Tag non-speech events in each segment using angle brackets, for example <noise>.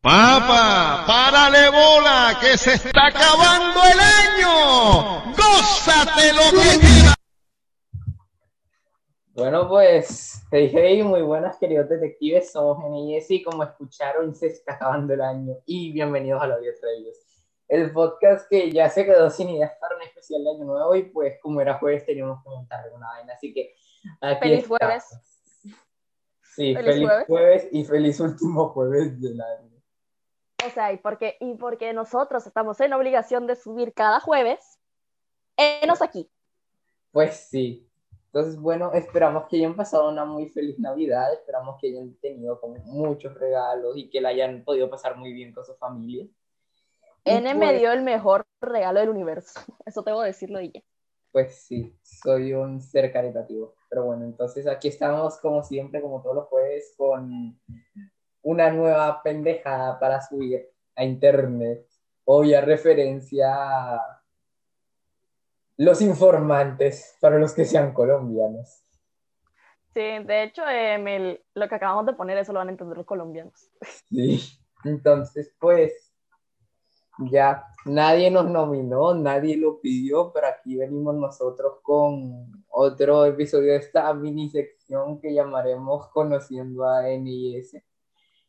Papa, párale bola, que se está acabando el año. Gózate lo que queda. Bueno, pues, hey, hey, muy buenas queridos detectives, somos Jenny y Jessy, como escucharon, se está acabando el año y bienvenidos a los 10 Reyes, el podcast que ya se quedó sin ideas para un especial de año nuevo y pues como era jueves teníamos que montar una vaina, así que aquí Feliz estamos. jueves. Sí, Feliz feliz, jueves. jueves. y feliz último jueves del año. O sea, y porque, y porque nosotros estamos en obligación de subir cada jueves, enos aquí. Pues sí. Entonces, bueno, esperamos que hayan pasado una muy feliz Navidad, esperamos que hayan tenido como muchos regalos y que la hayan podido pasar muy bien con su familia. N me pues- dio el mejor regalo del universo. <laughs> Eso tengo que decirlo y ya. Pues sí, soy un ser caritativo. Pero bueno, entonces aquí estamos como siempre, como todos los jueves, con una nueva pendejada para subir a internet. Obvia referencia a los informantes, para los que sean colombianos. Sí, de hecho, el- lo que acabamos de poner, eso lo van a entender los colombianos. Sí, entonces pues ya nadie nos nominó, nadie lo pidió, pero aquí venimos nosotros con otro episodio de esta mini sección que llamaremos Conociendo a NIS.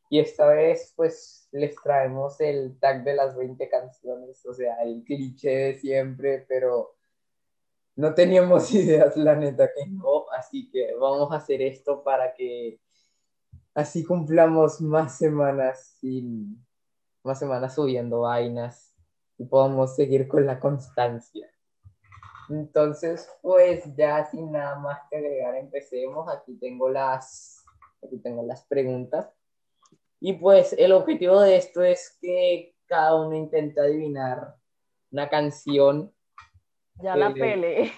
Y esta vez pues les traemos el tag de las 20 canciones, o sea, el cliché de siempre, pero no teníamos <laughs> ideas, la neta que así que vamos a hacer esto para que así cumplamos más semanas más semanas subiendo vainas y podamos seguir con la constancia. Entonces, pues ya sin nada más que agregar, empecemos. Aquí tengo las aquí tengo las preguntas. Y pues el objetivo de esto es que cada uno intente adivinar una canción. Ya la Eh, pele.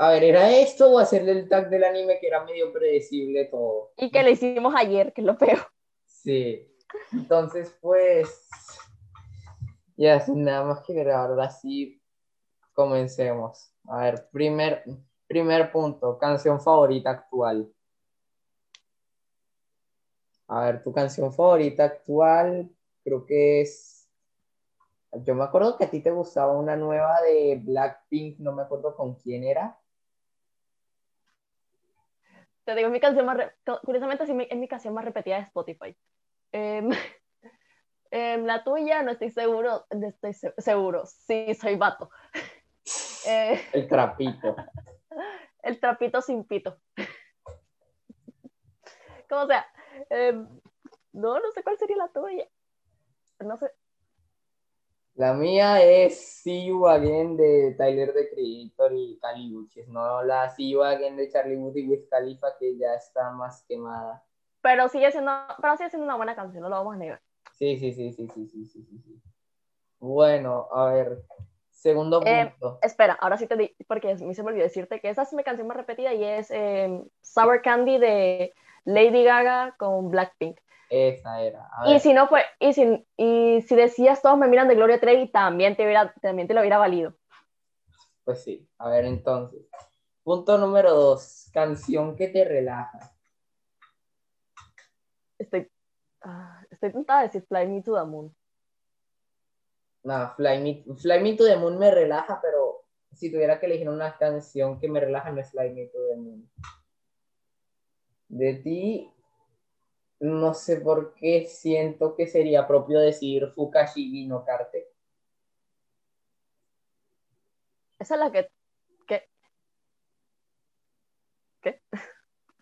A ver, ¿era esto o hacerle el tag del anime que era medio predecible todo? Y que le hicimos ayer, que es lo peor. Sí. Entonces, pues, ya sin nada más que agregar, ahora sí, comencemos. A ver, primer, primer punto, canción favorita actual. A ver, tu canción favorita actual, creo que es. Yo me acuerdo que a ti te gustaba una nueva de Blackpink, no me acuerdo con quién era. Te digo, es mi canción más, re- curiosamente sí, es mi canción más repetida de Spotify. Em, <laughs> em, la tuya, no estoy seguro, no estoy se- seguro, sí, soy vato. <laughs> Eh, El trapito. <laughs> el trapito sin pito. Como sea, Em, no, no sé cuál sería la tuya. No sé. La mía es See You Again de Tyler The Creator y Calibuches, no la See You Again de Charlie Wood y Khalifa que ya está más quemada. Pero sigue siendo, pero sigue siendo una buena canción, no lo vamos a negar. Sí, sí, sí, sí, sí, sí, sí, sí. Bueno, a ver, segundo em, punto. Espera, ahora sí te di, porque a mí se me olvidó decirte que esa es mi canción más repetida y es eh, Sour Candy de Lady Gaga con Blackpink. Esa era. A Y si no fue, y si, y si decías todos me miran de Gloria Trevi, también te, hubiera, también te lo hubiera valido. pues sí. A ver, entonces. Punto número dos, canción que te relaja. Estoy, ah, estoy tentada de decir Fly Me to the Moon. No, Fly Me, Fly Me to the Moon me relaja, pero si tuviera que elegir una canción que me relaja, no es Fly Me to the Moon. De ti, no sé por qué siento que sería propio decir Fukashigi no Karte. Esa es la que, que ¿qué?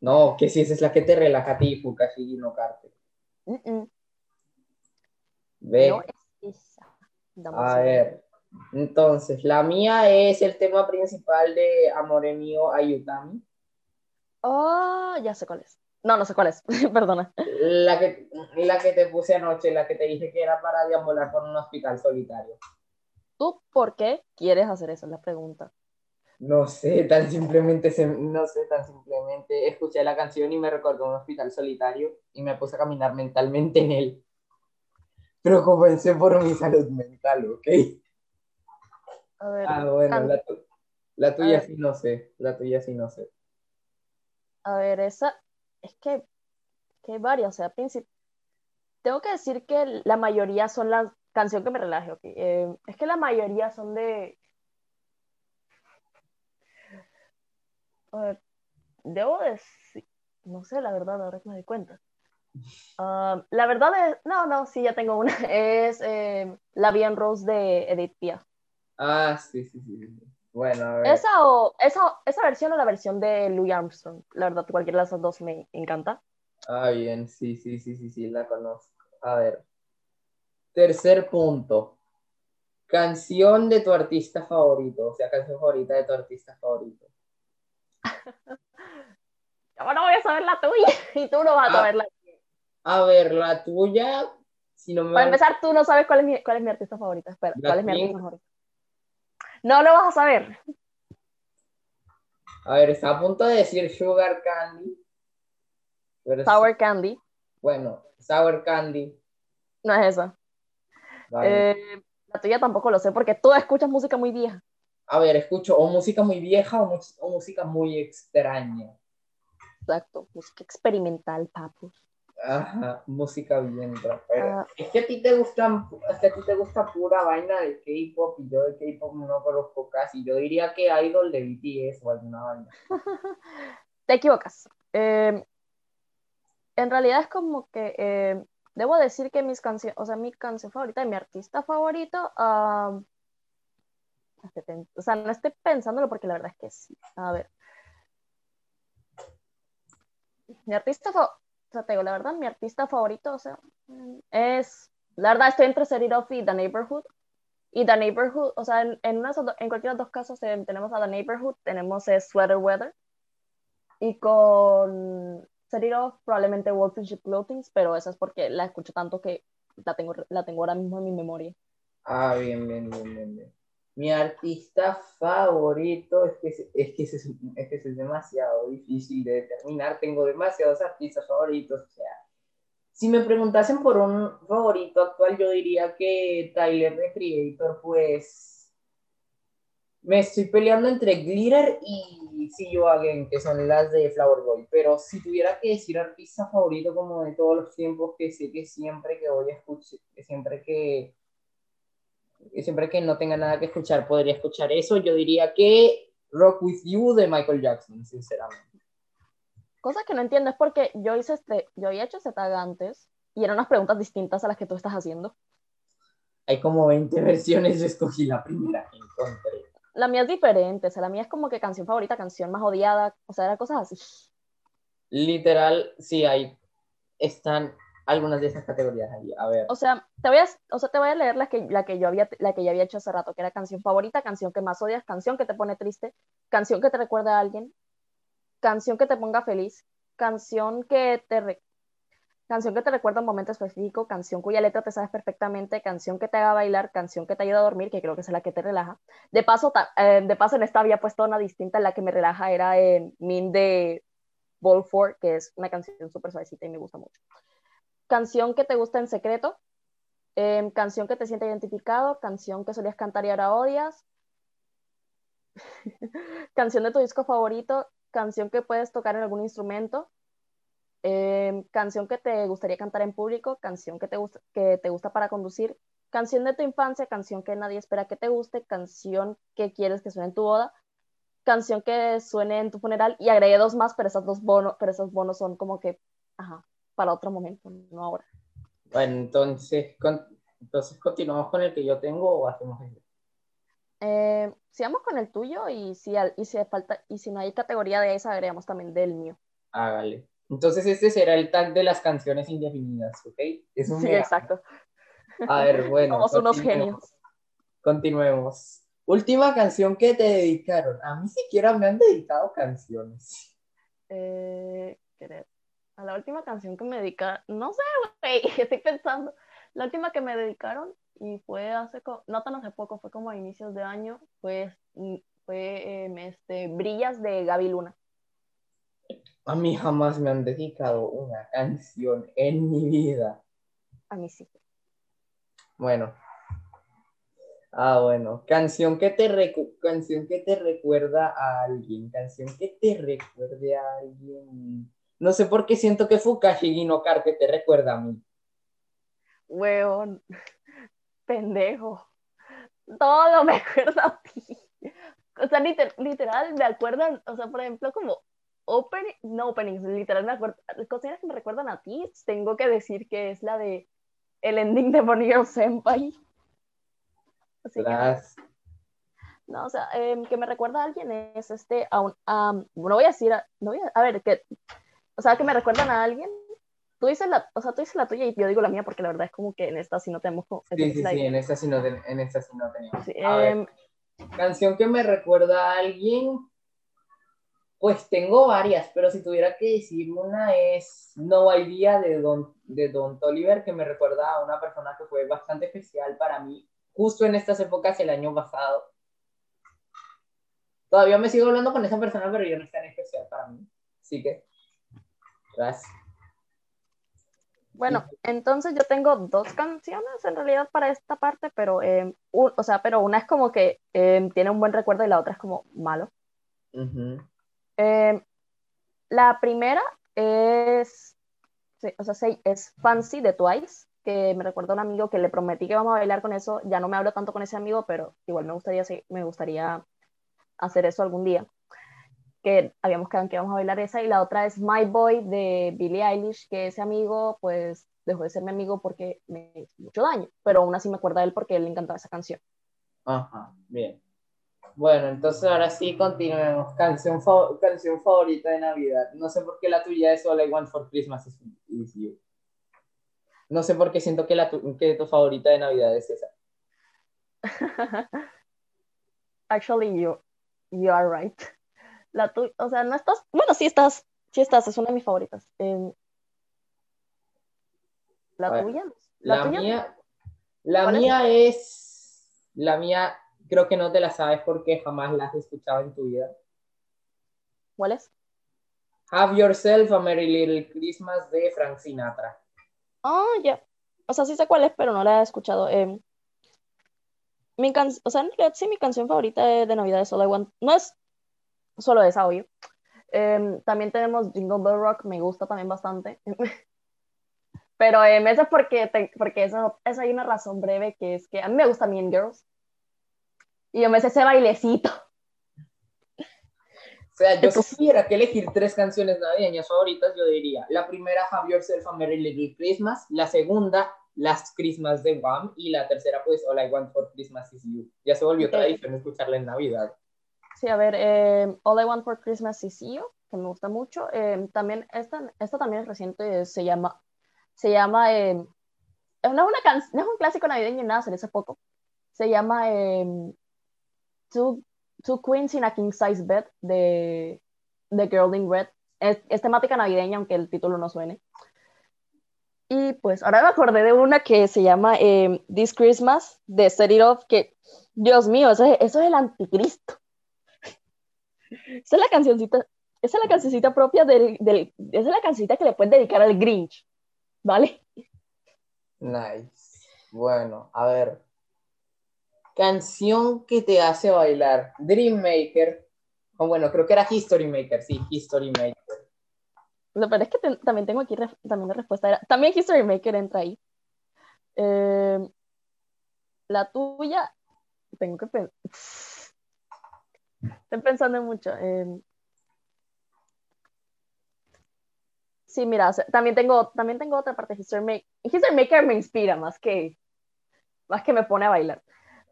No, que si esa es la que te relaja a ti, Fukashigi no Karte. Mm, mm, Ve, no es esa. A ver. Entonces, la mía es el tema principal de Amore Mio Ayutami. Oh, ya sé cuál es. No, no sé cuál es, <laughs> perdona. La que, la que te puse anoche, la que te dije que era para deambular por un hospital solitario. ¿Tú por qué quieres hacer eso? Es la pregunta. No sé, tan simplemente, se- no sé, tan simplemente escuché la canción y me recordó un hospital solitario y me puse a caminar mentalmente en él. Pero comencé por mi salud mental, ¿ok? A ver, Ah, bueno, can- la, tu- la tuya sí no sé, la tuya sí no sé. A ver, esa, es que, que varias, o sea, princip- tengo que decir que la mayoría son las canciones que me relaje, ok. Eh, es que la mayoría son de... Ver, debo decir, no sé la verdad, ahora me doy cuenta. La verdad es, no, no, sí, ya tengo una. <laughs> Es eh, La Bien Rose de Edith Piaf. Ah, sí, sí, sí. Bueno, a ver. Esa, o, esa, esa versión o la versión de Louis Armstrong. La verdad, cualquiera de esas dos me encanta. Ah, bien, sí, sí, sí, sí, sí, la conozco. A ver. Tercer punto. Canción de tu artista favorito, o sea, canción favorita de tu artista favorito. <laughs> Yo no voy a saber la tuya y tú no vas a Ah, saber la A ver, la tuya, si no me Para van- empezar, tú no sabes cuál es mi, cuál es mi artista favorita. Espera, ¿cuál es mi artista favorita? No lo vas a saber. A ver, está a punto de decir Sugar Candy. pero Sour Candy. Bueno, Sour Candy. No es esa. vale. Eh, la tuya tampoco lo sé porque tú escuchas música muy vieja. A ver, escucho o música muy vieja o, o música muy extraña. Exacto. Música experimental, papu. Ajá, música bien rapera. Ah. Es que a ti te gustan, es que a ti te gusta pura vaina de K-pop y yo de K-pop no conozco casi. Yo diría que Idol de BTS o alguna vaina. <laughs> Te equivocas. Eh, en realidad es como que eh, debo decir que mis canciones, o sea, mi canción favorita de mi artista favorito, pen- o sea, no estoy pensándolo porque la verdad es que sí. A ver. Mi artista favorito, sea, te digo, la verdad, mi artista favorito, o sea, es, la verdad, estoy entre Set Off y The Neighborhood. Y The Neighborhood, o sea, en, en, en cualquiera de los dos casos eh, tenemos a The Neighborhood, tenemos eh, Sweater Weather. Y con Set It Off, probablemente Wolf in Sheep Clothing, pero esa es porque la escucho tanto que la tengo, la tengo ahora mismo en mi memoria. Ah, bien, bien, bien, bien, bien. Mi artista favorito es que, es, que, es, es que es demasiado difícil de determinar. Tengo demasiados artistas favoritos. O sea, si me preguntasen por un favorito actual, yo diría que Tyler the Creator, pues me estoy peleando entre Glitter y See You Again, que son las de Flower Boy. Pero si tuviera que decir artista favorito como de todos los tiempos, que sé que siempre que voy a escuchar, que siempre que siempre que no tenga nada que escuchar podría escuchar eso, yo diría que Rock With You de Michael Jackson, sinceramente. Cosa que no entiendo es porque yo hice este, yo había hecho ese tag antes y eran unas preguntas distintas a las que tú estás haciendo. Hay como 20 <laughs> versiones, yo escogí la primera que encontré. La mía es diferente, o sea, la mía es como que canción favorita, canción más odiada, o sea, eran cosas así. Literal, sí hay, están algunas de esas categorías ahí. A ver, O sea, te voy a, o sea, te voy a leer la que, la que yo había, la que ya había hecho hace rato, que era canción favorita, canción que más odias, canción que te pone triste, canción que te recuerda a alguien, canción que te ponga feliz, canción que te re- canción que te recuerda un momento específico, canción cuya letra te sabes perfectamente, canción que te haga bailar, canción que te ayuda a dormir, que creo que es la que te relaja. De paso, eh, de paso en esta había puesto una distinta, la que me relaja era en Min de Ball 4, que es una canción súper suavecita y me gusta mucho. Canción que te gusta en secreto, eh, canción que te siente identificado, canción que solías cantar y ahora odias, <laughs> canción de tu disco favorito, canción que puedes tocar en algún instrumento, eh, canción que te gustaría cantar en público, canción que te, gusta, que te gusta para conducir, canción de tu infancia, canción que nadie espera que te guste, canción que quieres que suene en tu boda, canción que suene en tu funeral y agregué dos más, pero esos dos bonos, pero esos bonos son como que, ajá, para otro momento, no ahora. bueno, entonces, con- entonces continuamos con el que yo tengo o hacemos el... Eh, sigamos con el tuyo y si, al- y, si falta, y si no hay categoría de esa, agregamos también del mío. Hágale. Entonces este será el tag de las canciones indefinidas, ¿ok? Es un Sí, mega- exacto. A ver, <laughs> bueno. Somos unos genios. Continuemos. Última canción que te dedicaron. A mí siquiera me han dedicado canciones. Eh, querer- a la última canción que me dedicaron, no sé, güey, <laughs> estoy pensando. La última que me dedicaron y fue hace, no tan hace poco, fue como a inicios de año, fue, mm, fue em, este, Brillas de Gaby Luna. A mí jamás me han dedicado una canción en mi vida. A mí sí. Bueno. Ah, bueno. Canción que te recu- canción que te recuerda a alguien. Canción que te recuerde a alguien. No sé por qué siento que Fukashi no Car que te recuerda a mí. Weón, pendejo. Todo me <laughs> acuerda a ti. O sea, liter- literal, me acuerdan, o sea, por ejemplo, como opening, no openings, literal, me acuerdo, cosas que me recuerdan a ti, tengo que decir que es la de el ending de Bonnie Senpai. Así que, no, o sea, em, que me recuerda a alguien es este, a un, no voy a decir, a, no voy a, a ver, que, o sea, que me recuerdan a alguien. Tú dices la, o sea, tú dices la tuya y yo digo la mía porque la verdad es como que en esta sí no tenemos Sí, sí, sí, en esta sí no, ten- en esta sí no teníamos. sí, A ver. em, Canción que me recuerda a alguien, pues tengo varias, pero si tuviera que decir una es No Idea de Don, de Don Toliver, que me recuerda a una persona que fue bastante especial para mí, justo en estas épocas el año pasado. Todavía me sigo hablando con esa persona, pero ya no es tan especial para mí. Así que, gracias. Bueno, entonces yo tengo dos canciones en realidad para esta parte, pero, em, un- o sea, pero una es como que em, tiene un buen recuerdo y la otra es como malo. Em, la primera es, sí, o sea, sí, es Fancy de Twice, que me recuerda a un amigo que le prometí que vamos a bailar con eso. Ya no me hablo tanto con ese amigo, pero igual me gustaría, sí, me gustaría hacer eso algún día. Que habíamos quedado en que íbamos a bailar esa. Y la otra es My Boy de Billie Eilish, que ese amigo, pues, dejó de ser mi amigo porque me hizo mucho daño. Pero aún así me acuerda de él porque él le encantaba esa canción. Ajá, bien. Bueno, entonces ahora sí continuemos. Canción, fa- canción favorita de Navidad. No sé por qué la tuya es All I Want for Christmas is, is You. No sé por qué siento que, la tu, que tu favorita de Navidad es esa. <laughs> Actually, you, you are right. La tu, o sea, no estás, bueno, sí estás, sí estás, es una de mis favoritas. Em, la ver, tuya, La, tuya? mía, la mía es, la mía creo que no te la sabes porque jamás la has escuchado en tu vida. ¿cuál es? Have Yourself a Merry Little Christmas de Frank Sinatra. Ah, ya. O sea, sí sé cuál es, pero no la he escuchado. Em, mi can, o sea, en realidad sí, mi canción favorita de, de Navidad es All I Want. No es solo esa, obvio. Em, también tenemos Jingle Bell Rock, me gusta también bastante. <laughs> Pero em, eso es porque, te- porque eso, eso hay una razón breve que es que a mí me gusta Mean Girls. Y yo me sé ese bailecito. O sea, yo si Entonces- tuviera que elegir tres canciones navideñas favoritas, yo diría, la primera, Have Yourself a Merry Little Christmas, la segunda, Last Christmas de Wham, y la tercera, pues, All I Want for Christmas is You. Ya se volvió Ok. tradición escucharla en Navidad. Sí, a ver, em, All I Want for Christmas is You, que me gusta mucho. Em, también, esta, esta también es reciente, se llama, se llama, em, no, es una no es un clásico navideño nada, salió hace poco. Se llama em, Two, Two Queens in a King Size Bed de, de Girl in Red. Es, es temática navideña, aunque el título no suene. Y pues ahora me acordé de una que se llama This Christmas de Set It Off, que, Dios mío, eso es, eso es el anticristo. Esa es la cancioncita, esa es la cancioncita propia del, del- esa es la cancioncita que le puedes dedicar al Grinch, ¿vale? Nice. Bueno, a ver. Canción que te hace bailar. Dream Maker. O bueno, creo que era History Maker, sí, History Maker. Lo peor es que te- también tengo aquí también la respuesta era, también History Maker entra ahí. Eh, la tuya, tengo que pensar. Estoy pensando mucho. Sí, mira, también tengo, también tengo otra parte History Maker. History Maker me inspira más que, más que me pone a bailar.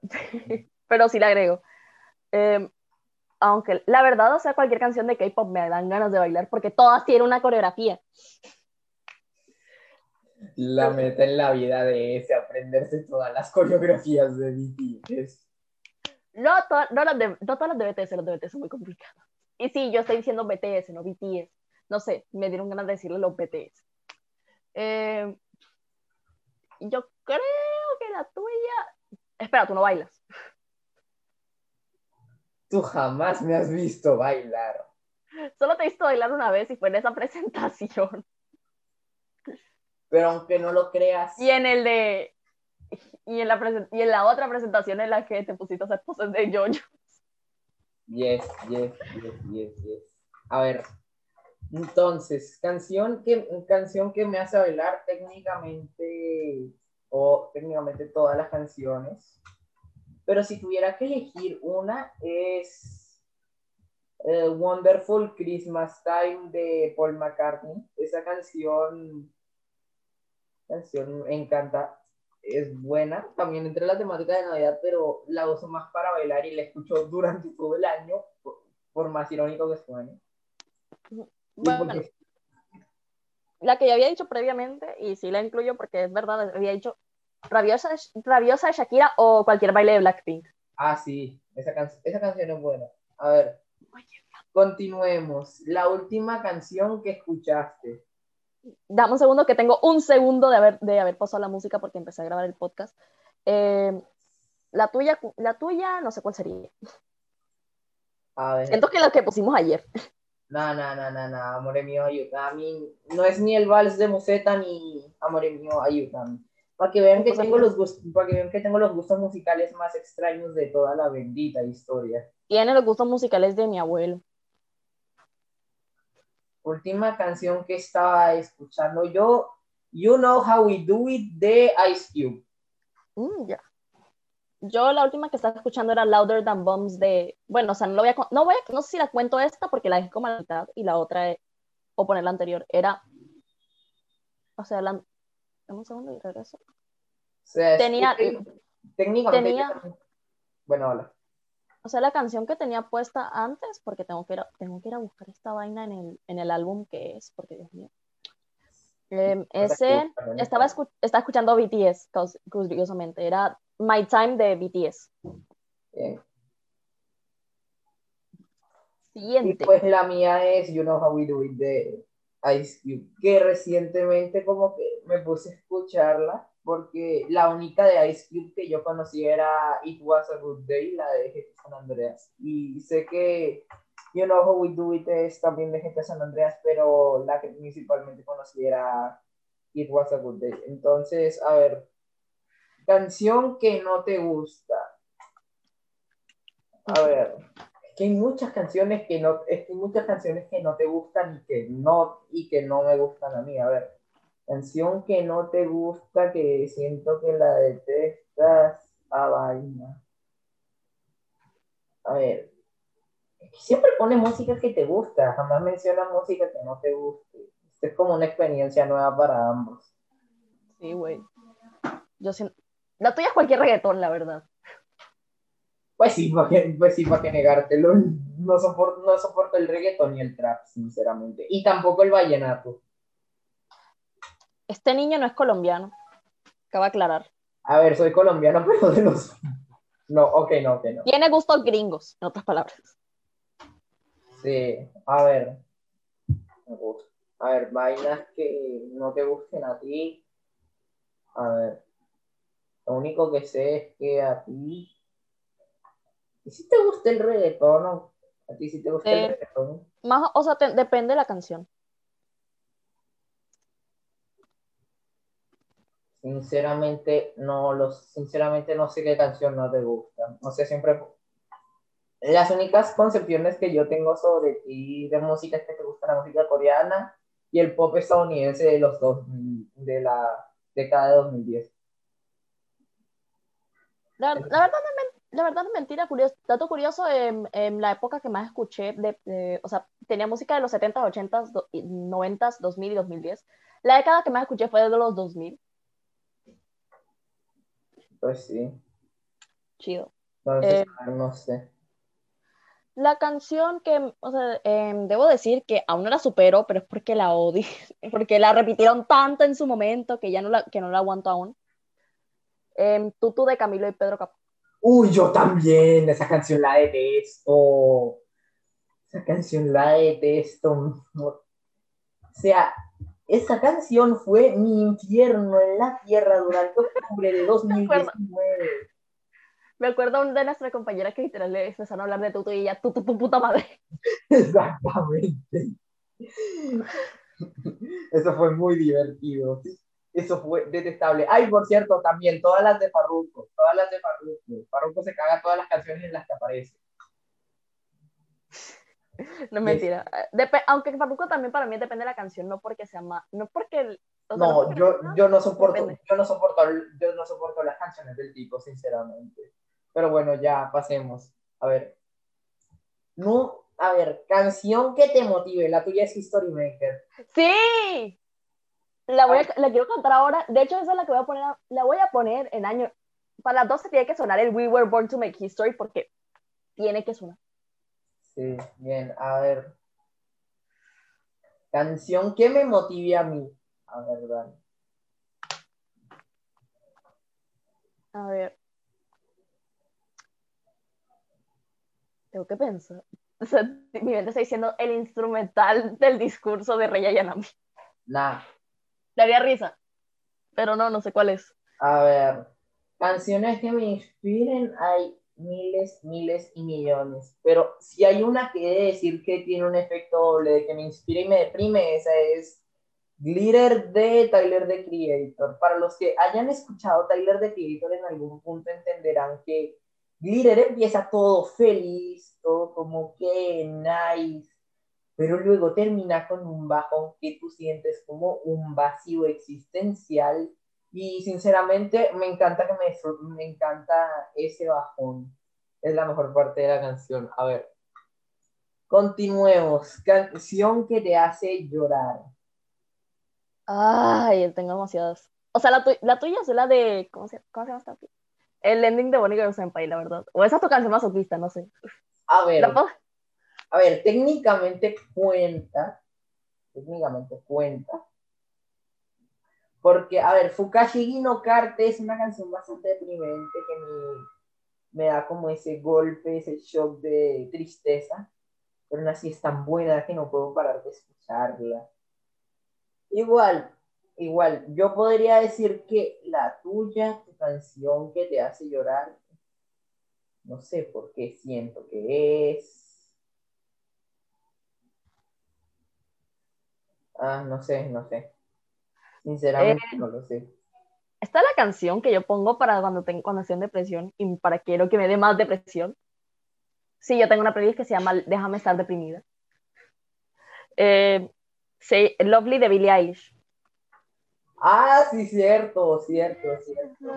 <laughs> Pero sí la agrego. Eh, aunque la verdad, o sea, cualquier canción de K-pop me dan ganas de bailar porque todas tienen una coreografía. La meta en la vida de ese, aprenderse todas las coreografías de BTS. No, to- no, de- no todas las de BTS, las de BTS son muy complicadas. Y sí, yo estoy diciendo BTS, no BTS. No sé, me dieron ganas de decirle los BTS. Eh, yo creo que la tuya. Espera, tú no bailas. Tú jamás me has visto bailar. Solo te he visto bailar una vez y fue en esa <laughs> presentación. Pero aunque no lo creas, Y en el de. <laughs> Y en la, y en la otra presentación en la que te pusiste a hacer poses de yoyo. Yes, yes, yes, yes, yes. A ver, entonces, canción que, canción que me hace bailar técnicamente, o técnicamente todas las canciones. Pero si tuviera que elegir una, es eh, Wonderful Christmas Time de Paul McCartney. Esa canción, canción me encanta, es buena. También entre la temática de Navidad, pero la uso más para bailar y la escucho <laughs> durante todo el año, por, por más irónico que suene. Bueno, porque- la que ya había dicho previamente, y sí la incluyo porque es verdad, había dicho Rabiosa, Rabiosa de Shakira o cualquier baile de Blackpink. Ah, sí, esa, can- esa canción es buena. A ver, continuemos. La última canción que escuchaste. Dame un segundo que tengo un segundo de haber, de haber pasado la música porque empecé a grabar el podcast. Eh, la tuya, la tuya, no sé cuál sería. A ver. Siento que la que pusimos ayer. No, no, no, no, no, amore mío, ayúdame. No es ni el vals de Museta ni amore mío, ayúdame. Para que vean que tengo los gustos, para que vean que tengo los gustos musicales más extraños de toda la bendita historia. Tiene los gustos musicales de mi abuelo. Última canción que estaba escuchando yo, You Know How We Do It de Ice Cube. Mm. Yo la última que estaba escuchando era Louder Than Bombs de, bueno, o sea, no lo voy a, no voy a, no sé si la cuento esta porque la dejé como a la mitad y la otra, o poner la anterior, era, o sea, la, dame un segundo y regreso. O sea, es Tenía- que técnicamente tenía- Bueno, hola. O sea, la canción que tenía puesta antes, porque tengo que ir a, tengo que ir a buscar esta vaina en el, en el álbum que es, porque Dios mío. Em, ese, estaba, escu- estaba escuchando BTS, curiosamente, era My Time de BTS. Bien. Y Siguiente. pues la mía es You Know How We Do It de Ice Cube, que recientemente como que me puse a escucharla porque la única de Ice Cube que yo conocí era It Was a Good Day, la de GTA San Andreas. Y sé que You Know How We Do It es también de GTA San Andreas, pero la que principalmente conocí era It Was a Good Day. Entonces, a ver, canción que no te gusta. A ver, es que hay muchas canciones que no, es que hay muchas canciones que no te gustan y que no, y que no me gustan a mí. A ver, canción que no te gusta, que siento que la detestas, a vaina. A ver, es que siempre pone música que te gusta, jamás menciona música que no te guste. Esto es como una experiencia nueva para ambos. Sí, güey. Yo siento- La tuya es cualquier reggaetón, la verdad. Pues sí, para que, pues sí, para que negártelo. No soporto, no soporto el reggaetón ni el trap, sinceramente. Y tampoco el vallenato. Este niño no es colombiano. Acaba de aclarar. A ver, soy colombiano, <laughs> pero de los. No, ok, no, ok, no. Tiene gustos gringos, en otras palabras. Sí, a ver. A ver, vainas que no te gusten a ti. A ver. Lo único que sé es que a ti. ¿Y si te gusta el reggaetón? ¿A ti sí te gusta el Sí. reggaetón? Más, o sea, te- depende de la canción. Sinceramente, no los, sinceramente no sé qué canción no te gusta. O sea, siempre las únicas concepciones que yo tengo sobre ti de música es que te gusta la música coreana y el pop estadounidense de los dos, de la década de 2010. La, la verdad, no la verdad no mentira, curioso. Dato curioso, en, en la época que más escuché, o sea, tenía música de los 70s, 80s, do- y 90s, 2000 y 2010. La década que más escuché fue de los 2000. Pues sí, Chido. entonces, Eh, a ver, no sé. La canción que, o sea, em, debo decir que aún no la supero, pero es porque la odio, <laughs> porque la repitieron tanto en su momento que ya no la, que no la aguanto aún. Em, Tutu de Camilo y Pedro Capó. Uy, yo también, esa canción la detesto. Esa canción la detesto. O sea, esa canción fue mi infierno en la tierra durante octubre de <laughs> 2019. Me acuerdo de nuestra compañera que literal le empezaron a hablar de Tutu y ella, Tutu, tu puta madre. <laughs> Exactamente. Eso fue muy divertido. Eso fue detestable. Ay, por cierto, también todas las de Farruko. Todas las de Farruko. Farruko se caga todas las canciones en las que aparece. <laughs> No es mentira. Dep- aunque Farruko también para mí depende de la canción, no porque sea ma- no porque O sea, No, porque yo, yo no soporto, Depende. yo no soporto, yo no soporto las canciones del tipo, sinceramente. Pero bueno, ya pasemos. A ver. No, a ver, canción que te motive. La tuya es History Maker. ¡Sí! La, voy a- la quiero cantar ahora. De hecho, esa es la que voy a poner. La voy a poner en año. Para las 12 tiene que sonar el We Were Born to Make History porque tiene que sonar. Sí, bien, a ver. Canción que me motive a mí. A ver, dale. A ver. Tengo que pensar. <laughs> O sea, mi mente está diciendo el instrumental del discurso de Rey Ayanami. Nah, Daría risa. Pero no, no sé cuál es. a ver. Canciones que me inspiren hay miles, miles y millones. Pero si hay una que de decir que tiene un efecto doble de que me inspira y me deprime, esa es Glitter de Tyler the Creator. Para los que hayan escuchado Tyler the Creator en algún punto entenderán que Glitter empieza todo feliz, todo como que nice, pero luego termina con un bajón que tú sientes como un vacío existencial y sinceramente me encanta que me, me encanta ese bajón. Es la mejor parte de la canción. A ver. Continuemos. Canción que te hace llorar. Ay, tengo demasiadas. O sea, la, tu- la tuya es la de. ¿Cómo se, cómo se llama esta? El ending de Bonnie Girl Senpai, la verdad. O esa es tu canción masoquista, no sé. A ver, ¿La puedo- a ver, técnicamente cuenta. Técnicamente cuenta. Porque, a ver, Fukashigi no Karte es una canción bastante deprimente que me, me da como ese golpe, ese shock de tristeza. Pero aún así es tan buena que no puedo parar de escucharla. Igual, igual, yo podría decir que la tuya, tu canción que te hace llorar, no sé por qué siento que es. Ah, no sé, no sé. Sinceramente no lo sé. Esta es la canción que yo pongo para cuando, tengo, cuando estoy en depresión y para quiero que me dé más depresión. Sí, yo tengo una playlist que se llama Déjame estar deprimida. Eh, sí, Lovely de Billie Eilish. Ah, sí, cierto, cierto, cierto.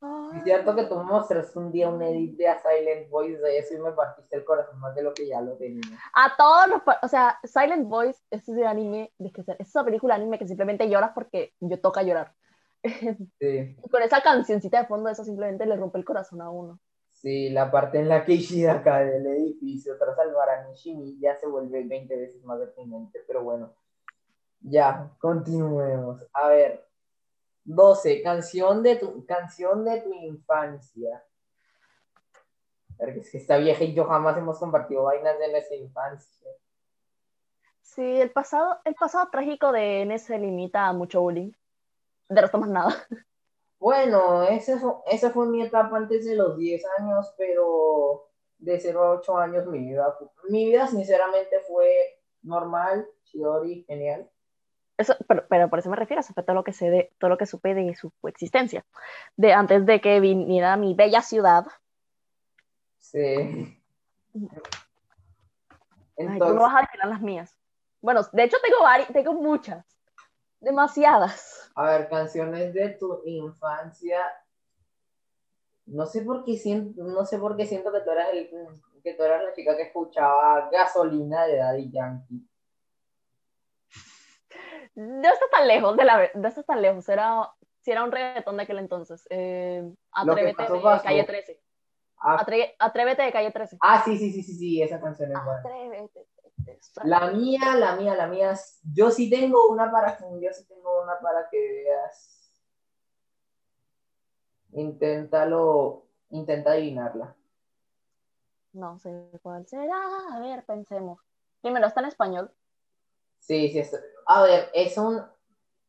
Sí, cierto que tú me mostraste un día un edit de A Silent Voice de eso y me partiste el corazón más de lo que ya lo tenía. A todos los, o sea, Silent Voice es ese anime, es que- es esa película anime que simplemente lloras porque yo toca llorar. <laughs> Sí, Y con esa cancioncita de fondo, eso simplemente le rompe el corazón a uno. sí, la parte en la que Ishida cae del edificio tras salvar a Nishimi ya se vuelve 20 veces más deprimente, pero bueno. Ya, continuemos. A ver, 12, canción de tu, canción de tu infancia. Porque es que esta vieja y yo jamás hemos compartido vainas de nuestra infancia. Sí, el pasado, el pasado trágico de N se limita a mucho bullying. De resto más nada. Bueno, ese fue- esa fue mi etapa antes de los 10 años, pero de 0 a 8 años mi vida, mi vida sinceramente fue normal, chidori, genial. Eso, pero, pero por eso me refiero, eso fue todo lo que sé de, todo lo que supe de su existencia. De antes de que viniera a mi bella ciudad. Sí. Ay, tú no Entonces, vas a adivinar las mías. Bueno, de hecho tengo varias, tengo muchas. Demasiadas. a ver, canciones de tu infancia. No sé por qué siento, no sé por qué siento que tú eras el, que tú eras la chica que escuchaba gasolina de Daddy Yankee. No está tan lejos de la no está tan lejos. Era, si era un reggaetón de aquel entonces. Eh, atrévete de pasó. calle 13. Ah, Atre- atrévete de calle 13. ah, sí, sí, sí, sí, sí, esa canción es buena. Atrévete. La mía, la mía, la mía. Yo sí tengo una para, yo sí tengo una para que veas. Inténtalo, intenta adivinarla. No sé cuál será. A ver, pensemos. Primero, está en español. Sí, sí, es- a ver, es un,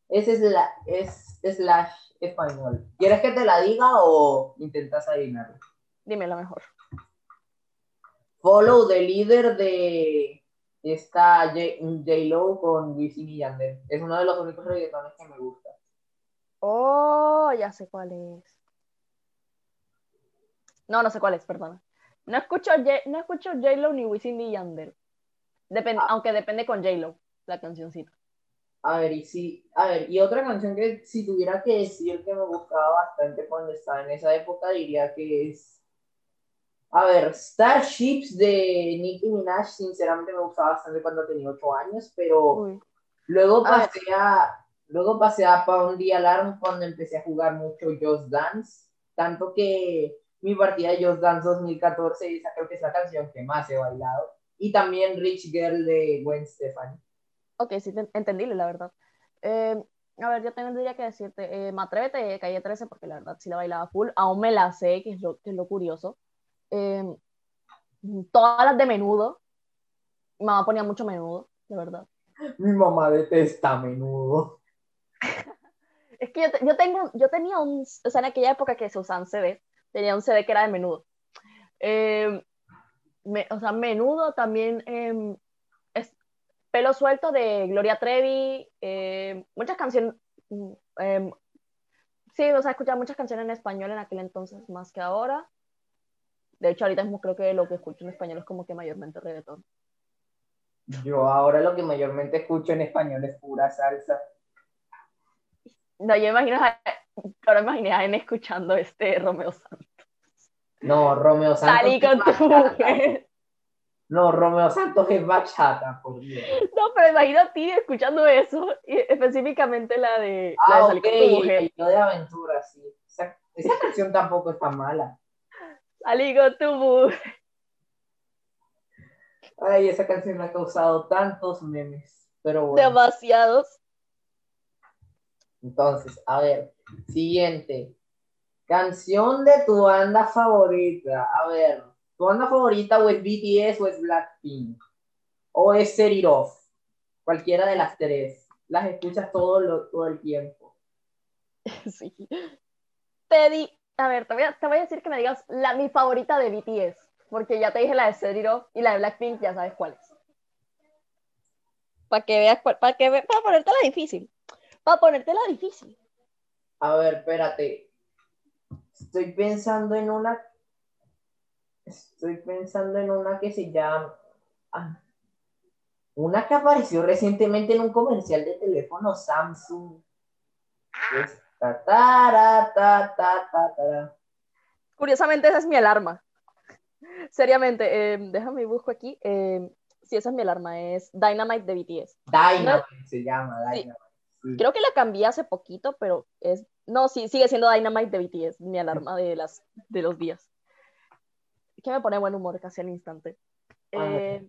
es, sla- es slash español. ¿Quieres que te la diga o intentas adivinarla? Dímelo mejor. Follow the leader de esta J- J-Lo con Wisin y Yandel. Es uno de los únicos reggaetones que me gusta. Oh, ya sé cuál es. No, no sé cuál es, perdona. No escucho, J- no escucho J-Lo ni Wisin ni Yandel. Depen- Ah. Aunque depende con J-Lo, la cancioncita. A ver, y sí, a ver, y otra canción que si tuviera que decir que me gustaba bastante cuando estaba en esa época, diría que es. A ver, Starships de Nicki Minaj, sinceramente me gustaba bastante cuando tenía 8 años, pero Uy. luego A pasé a, luego pasé a Pound the Alarm cuando empecé a jugar mucho Just Dance, tanto que mi partida de Just Dance 2014, esa creo que es la canción que más he bailado, y también Rich Girl de Gwen Stefani. Ok, sí, te- entendible, la verdad. Eh, a ver, yo tendría que decirte, eh, me atrévete de Calle 13, porque la verdad sí la bailaba full, aún me la sé, que es lo, que es lo curioso. Eh, todas las de menudo, mi mamá ponía mucho menudo, de verdad. Mi mamá detesta menudo. <laughs> Es que yo, yo tengo, yo tenía un, o sea, en aquella época que se usaban CD, tenía un CD que era de menudo. Eh, me- o sea, menudo también eh, es pelo suelto de Gloria Trevi, eh, muchas canciones, mm, eh, sí, o sea, escuchaba muchas canciones en español en aquel entonces más que ahora. De hecho, ahorita mismo creo que lo que escucho en español es como que mayormente reggaetón. Yo ahora lo que mayormente escucho en español es pura salsa. No, yo imagino, ahora imaginé a N escuchando este Romeo Santos. No, Romeo Santos. Salí con tu mujer. No, Romeo Santos es bachata, por Dios. No, pero imagino a ti escuchando eso, y específicamente la de, la de Ah, Salí ok, con tu mujer. yo de aventura, sí. Esa, esa canción tampoco está mala. Salí con tu mujer. Ay, esa canción ha causado tantos memes. Pero bueno. Demasiados. Entonces, a ver, siguiente. Canción de tu banda favorita. A ver, ¿tu banda favorita o es BTS o es Blackpink? ¿O es Set It Off? Cualquiera de las tres. Las escuchas todo, lo- todo el tiempo. <laughs> Sí. Te di, a ver, te voy a, te voy a decir que me digas la, mi favorita de BTS, porque ya te dije la de Set It Off y la de Blackpink, ya sabes cuál es. Para que veas cuál, para que ve- para ponértela difícil. Para ponértela difícil. A ver, espérate. Estoy pensando en una. Estoy pensando en una que se llama. ah, Una que apareció recientemente en un comercial de teléfono Samsung. Es ta, tara, ta, ta, ta, tara. Curiosamente, esa es mi alarma. Seriamente, eh, déjame busco aquí. Eh, sí, esa es mi alarma, es Dynamite de BTS. Dynamite se llama, Sí. Dynamite. sí. Creo que la cambié hace poquito, pero es. No, sí, sigue siendo Dynamite de BTS, mi alarma de, las, de los días. Que me pone buen humor casi al instante. Eh,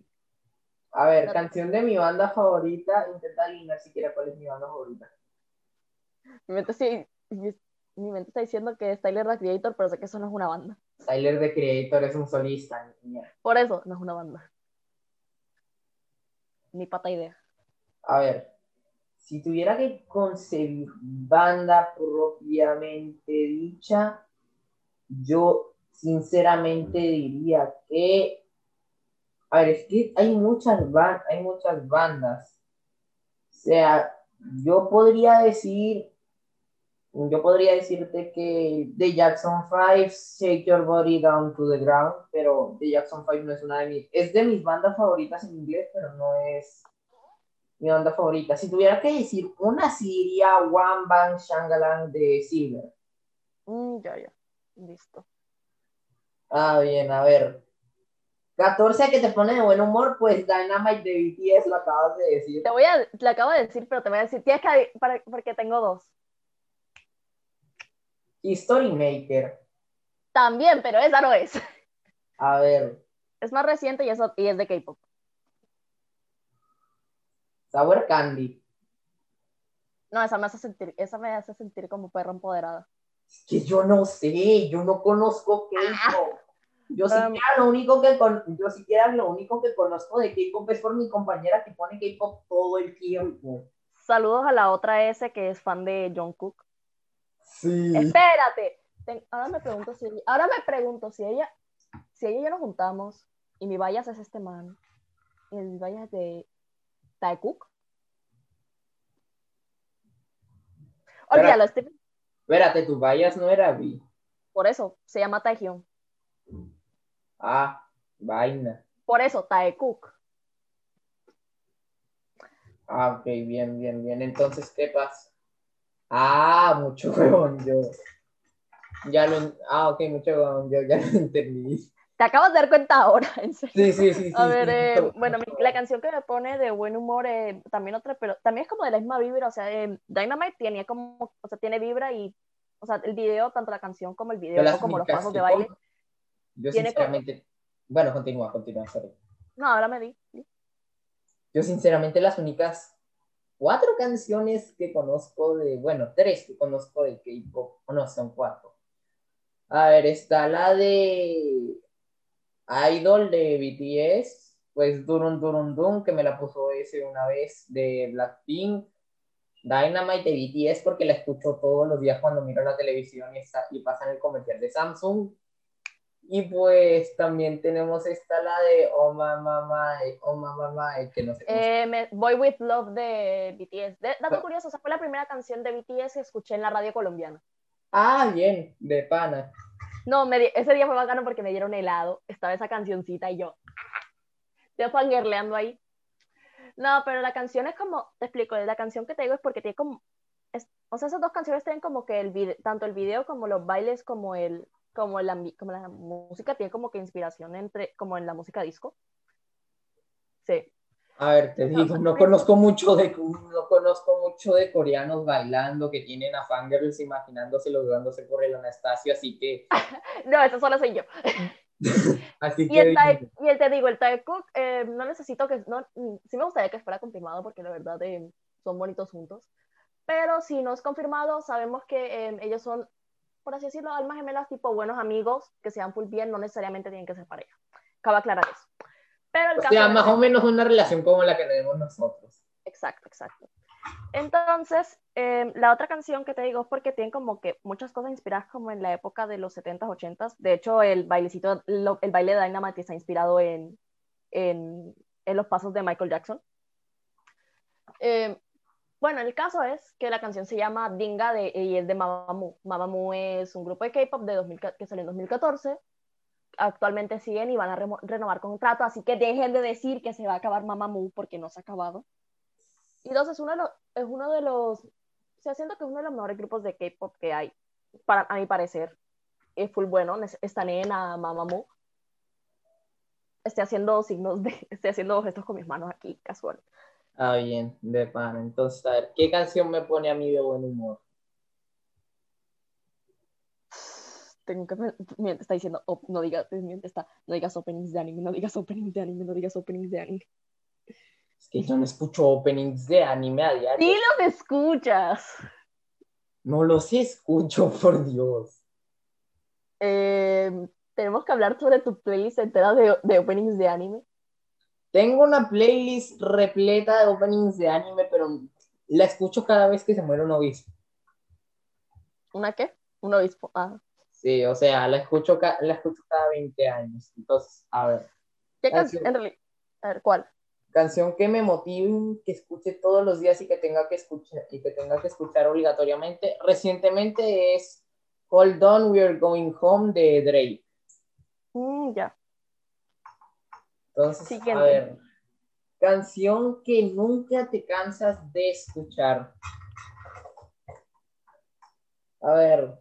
A ver, canción de mi banda favorita. Intenta adivinar siquiera cuál es mi banda favorita. mi, mente sí- mi, mi mente está diciendo que es Tyler the Creator, pero sé que eso no es una banda. Tyler the Creator es un solista. Por eso no es una banda. Ni pata idea. A ver, si tuviera que concebir banda propiamente dicha, yo sinceramente diría que, hay muchas, hay muchas bandas. O sea, yo podría decir, yo podría decirte que The Jackson 5, Shake Your Body Down to the Ground, pero The Jackson 5 no es una de mis, es de mis bandas favoritas en inglés, pero no es mi banda favorita. Si tuviera que decir una, sí diría One Bang Shangalang de Silver. Mm, ya, ya. Listo. Ah, bien, a ver. 14 que te pone de buen humor, pues Dynamite de BTS lo acabas de decir. Te voy a. Te acabo de decir, pero te voy a decir. Tienes que. Para, porque tengo dos. History Maker. También, pero esa no es. A ver, Es más reciente y, eso, y es de K-pop. Sour Candy. No, esa me hace sentir, esa me hace sentir como perra empoderada. Es que yo no sé, yo no conozco K-pop. Yo Um, siquiera lo único que con, yo siquiera lo único que conozco de K-pop es por mi compañera que pone K-pop todo el tiempo. Saludos a la otra S que es fan de Jungkook. Sí. Espérate. Ten- ahora me pregunto si ella, ahora me pregunto si ella, si ella y yo nos juntamos y mi vallas es este man y el vallas es de Taekook. Olvídalo, este, Espérate, tu vallas no era B. por eso se llama Taehyung. Ah, vaina. Por eso, Taekook. Ah, ok, bien, bien, bien. Entonces, ¿qué pasa? Ah, mucho huevón, yo. Ya lo. Ah, ok, mucho huevón, yo ya <laughs> lo entendí. Te acabas de dar cuenta ahora, <laughs> en serio. Sí, sí, sí. sí A ver, sí, eh, bueno, la canción que me pone de buen humor, eh, también otra, pero también es como de la misma vibra, o sea, eh, Dynamite tenía como, o sea, tiene vibra y, o sea, el video, tanto la canción como el video, como los pasos de baile. Yo sinceramente. Bueno, continúa, continúa, sorry. No, ahora me di. di. Yo sinceramente las únicas cuatro canciones que conozco de, bueno, tres que conozco de K-pop, o no, son cuatro. A ver, está la de Idol de BTS, pues Durun Durun Dun, que me la puso ese una vez de Blackpink. Dynamite de BTS porque la escucho todos los días cuando miro la televisión y, está, y pasan el comercial de Samsung. Y pues también tenemos esta la de Oh Mama My, Oh Mama My, que no sé Eh, me- Boy With Love de BTS. De- dato Ah. curioso, o sea, fue la primera canción de BTS que escuché en la radio colombiana. Ah, bien, de pana. No, me ese día fue bacano porque me dieron helado. Estaba esa cancioncita y yo. Yo fangirleando ahí. No, pero la canción es como, te explico, la canción que te digo es porque tiene como, es- o sea, esas dos canciones tienen como que el tanto el video como los bailes, como el, como la, como la música, tiene como que inspiración entre, como en la música disco. Sí. A ver, te digo, no conozco mucho de no conozco mucho de coreanos bailando que tienen a fangirls imaginándoselo dándose por el Anastasio, así que <laughs> No, eso solo soy yo. <laughs> así Y que el, Tae- y el te digo, el Taekook, eh, no necesito que, no, sí me gustaría que fuera confirmado porque la verdad eh, son bonitos juntos, pero si no es confirmado, sabemos que eh, ellos son, por así decirlo, almas gemelas tipo buenos amigos, que se dan full bien, no necesariamente tienen que ser pareja. Cabe aclarar eso. Pero el o caso sea, más o menos una relación como la que tenemos nosotros. Exacto, exacto. Entonces, eh, la otra canción que te digo es porque tiene como que muchas cosas inspiradas como en la época de los 70s, 80s. De hecho, el bailecito, lo- el baile de Dynamite está inspirado en, en, en los pasos de Michael Jackson. Eh, bueno, el caso es que la canción se llama Dinga de, y es de Mamamoo. Mamamoo es un grupo de K-pop de 2000 que salió en 2014. Actualmente siguen y van a renovar contrato, así que dejen de decir que se va a acabar Mamamoo porque no se ha acabado. Y dos, es uno de los, es uno de siento que es uno de los mejores grupos de K-pop que hay, para, a mi parecer. Es full bueno, nes- esta nena Mamamoo. Estoy haciendo signos de, <laughs> estoy haciendo gestos con mis manos aquí, casual. Ah, bien, de pana. Entonces, a ver, ¿qué canción me pone a mí de buen humor? Tengo que, me está diciendo, oh, no digas, está, no digas openings de anime, no digas openings de anime, no digas openings de anime. Es que yo no escucho openings de anime a diario. Sí los escuchas. No los escucho, <laughs> por Dios. Eh, tenemos que hablar sobre tu playlist entera de, de openings de anime. Tengo una playlist repleta de openings de anime, pero la escucho cada vez que se muere un obispo. ¿Una qué? Un obispo. Ah. Sí, o sea, la escucho, la escucho cada 20 años. Entonces, a ver, ¿Qué Canción. canción? En realidad, a ver, ¿cuál? canción que me motive, que escuche todos los días y que tenga que escuchar, y que tenga que escuchar obligatoriamente. Recientemente es Hold On, We're Going Home de Drake. Mm, ya. Entonces, Siguiente. a ver, canción que nunca te cansas de escuchar. A ver,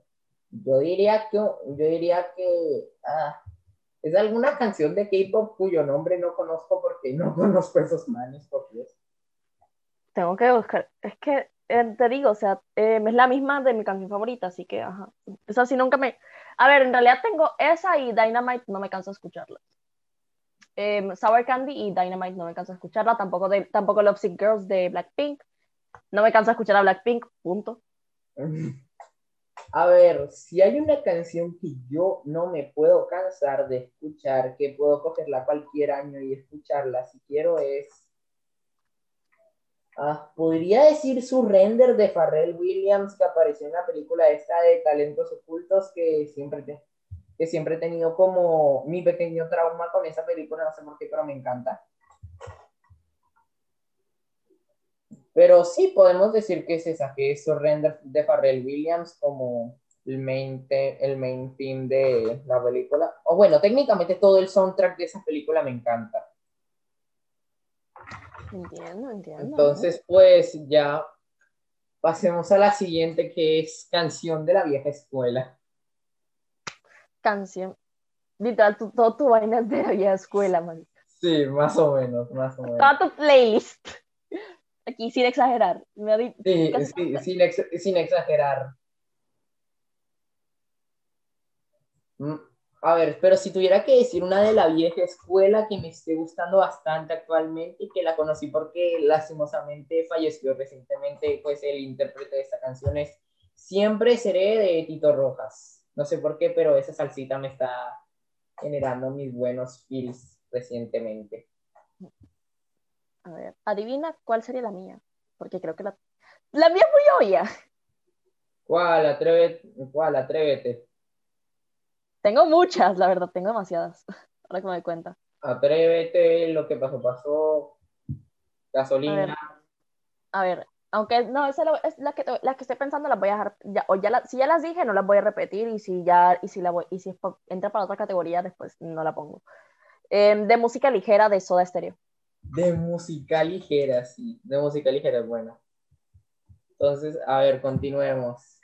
yo diría que, yo diría que ah, es alguna canción de K-pop cuyo nombre no conozco porque no <laughs> conozco esos manes, por Dios. Tengo que buscar. Es que eh, te digo, o sea, eh, es la misma de mi canción favorita, así que, ajá. Esa sí nunca me. A ver, en realidad tengo esa y Dynamite, no me canso de escucharla. Em, Sour Candy y Dynamite no me canso de escucharla, tampoco, de, tampoco Love Sick Girls de Blackpink. No me canso de escuchar a Blackpink, punto. <laughs> A ver, si hay una canción que yo no me puedo cansar de escuchar, que puedo cogerla cualquier año y escucharla si quiero, es. Ah, podría decir su render de Pharrell Williams que apareció en la película esta de Talentos Ocultos que siempre, te- que siempre he tenido como mi pequeño trauma con esa película, no sé por qué, pero me encanta. Pero sí podemos decir que es esa, que es Surrender de Pharrell Williams como el main, te- el main theme de la película. O bueno, técnicamente todo el soundtrack de esa película me encanta. Entiendo, entiendo. Entonces, pues ya pasemos a la siguiente, que es Canción de la Vieja Escuela. Canción. Literal, tu, todo tu vaina es de la vieja escuela, man. Sí, más o menos, más o menos. Toda tu playlist. Aquí, sin exagerar. Me Sí, sí, sin, ex- sin exagerar. Mm, A ver, pero si tuviera que decir una de la vieja escuela que me esté gustando bastante actualmente y que la conocí porque lastimosamente falleció recientemente, pues el intérprete de esta canción es Siempre seré de Tito Rojas. No sé por qué, pero esa salsita me está generando mis buenos feels recientemente. A ver, adivina cuál sería la mía. Porque creo que la. La mía es muy obvia. ¿Cuál? Atrévete. ¿Cuál? Atrévete. Tengo muchas, la verdad, tengo demasiadas. <laughs> Ahora que me doy cuenta. Atrévete, lo que pasó, pasó. Gasolina. A ver, aunque no, esa es la que, la que estoy pensando, las voy a dejar. Ya, o ya la- si ya las dije, no las voy a repetir. Y si ya, y si la voy, y si entra para otra categoría, después no la pongo. Em, de música ligera de Soda Stereo. De música ligera, sí. De música ligera es buena. Entonces, a ver, continuemos.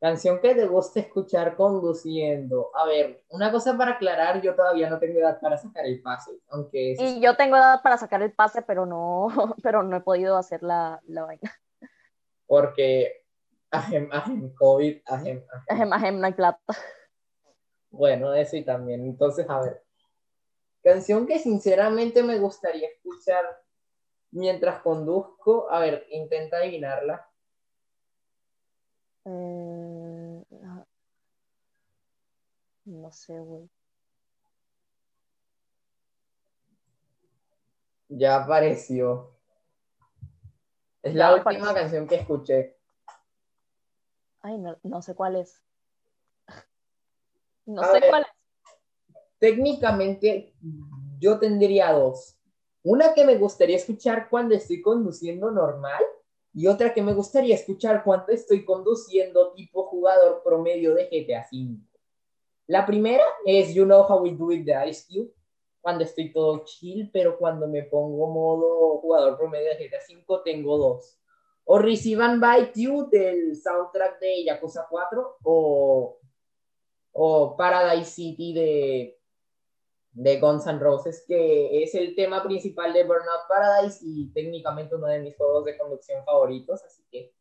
Canción que te gusta escuchar conduciendo. A ver, una cosa para aclarar, yo todavía no tengo edad para sacar el pase, aunque es- Y yo tengo edad para sacar el pase, pero no, <laughs> pero no he podido hacer la, la vaina. Porque ajem, ajem, COVID, ajem, ajem. Ajem, ajem, no hay plata. Bueno, eso y también. Entonces, a ver. Canción que sinceramente me gustaría escuchar mientras conduzco. A ver, intenta adivinarla. Eh, no. No sé, güey. Ya apareció. Es la última canción que escuché. Ay, no, no sé cuál es. No A sé ver. cuál es. Técnicamente, yo tendría dos. Una que me gustaría escuchar cuando estoy conduciendo normal y otra que me gustaría escuchar cuando estoy conduciendo tipo jugador promedio de GTA V. La primera es You Know How We Do It de Ice Cube, cuando estoy todo chill, pero cuando me pongo modo jugador promedio de GTA V tengo dos. O Receive and Bite You del soundtrack de Yakuza 4 o, o Paradise City de, de Guns N' Roses, que es el tema principal de Burnout Paradise y técnicamente uno de mis juegos de conducción favoritos, así que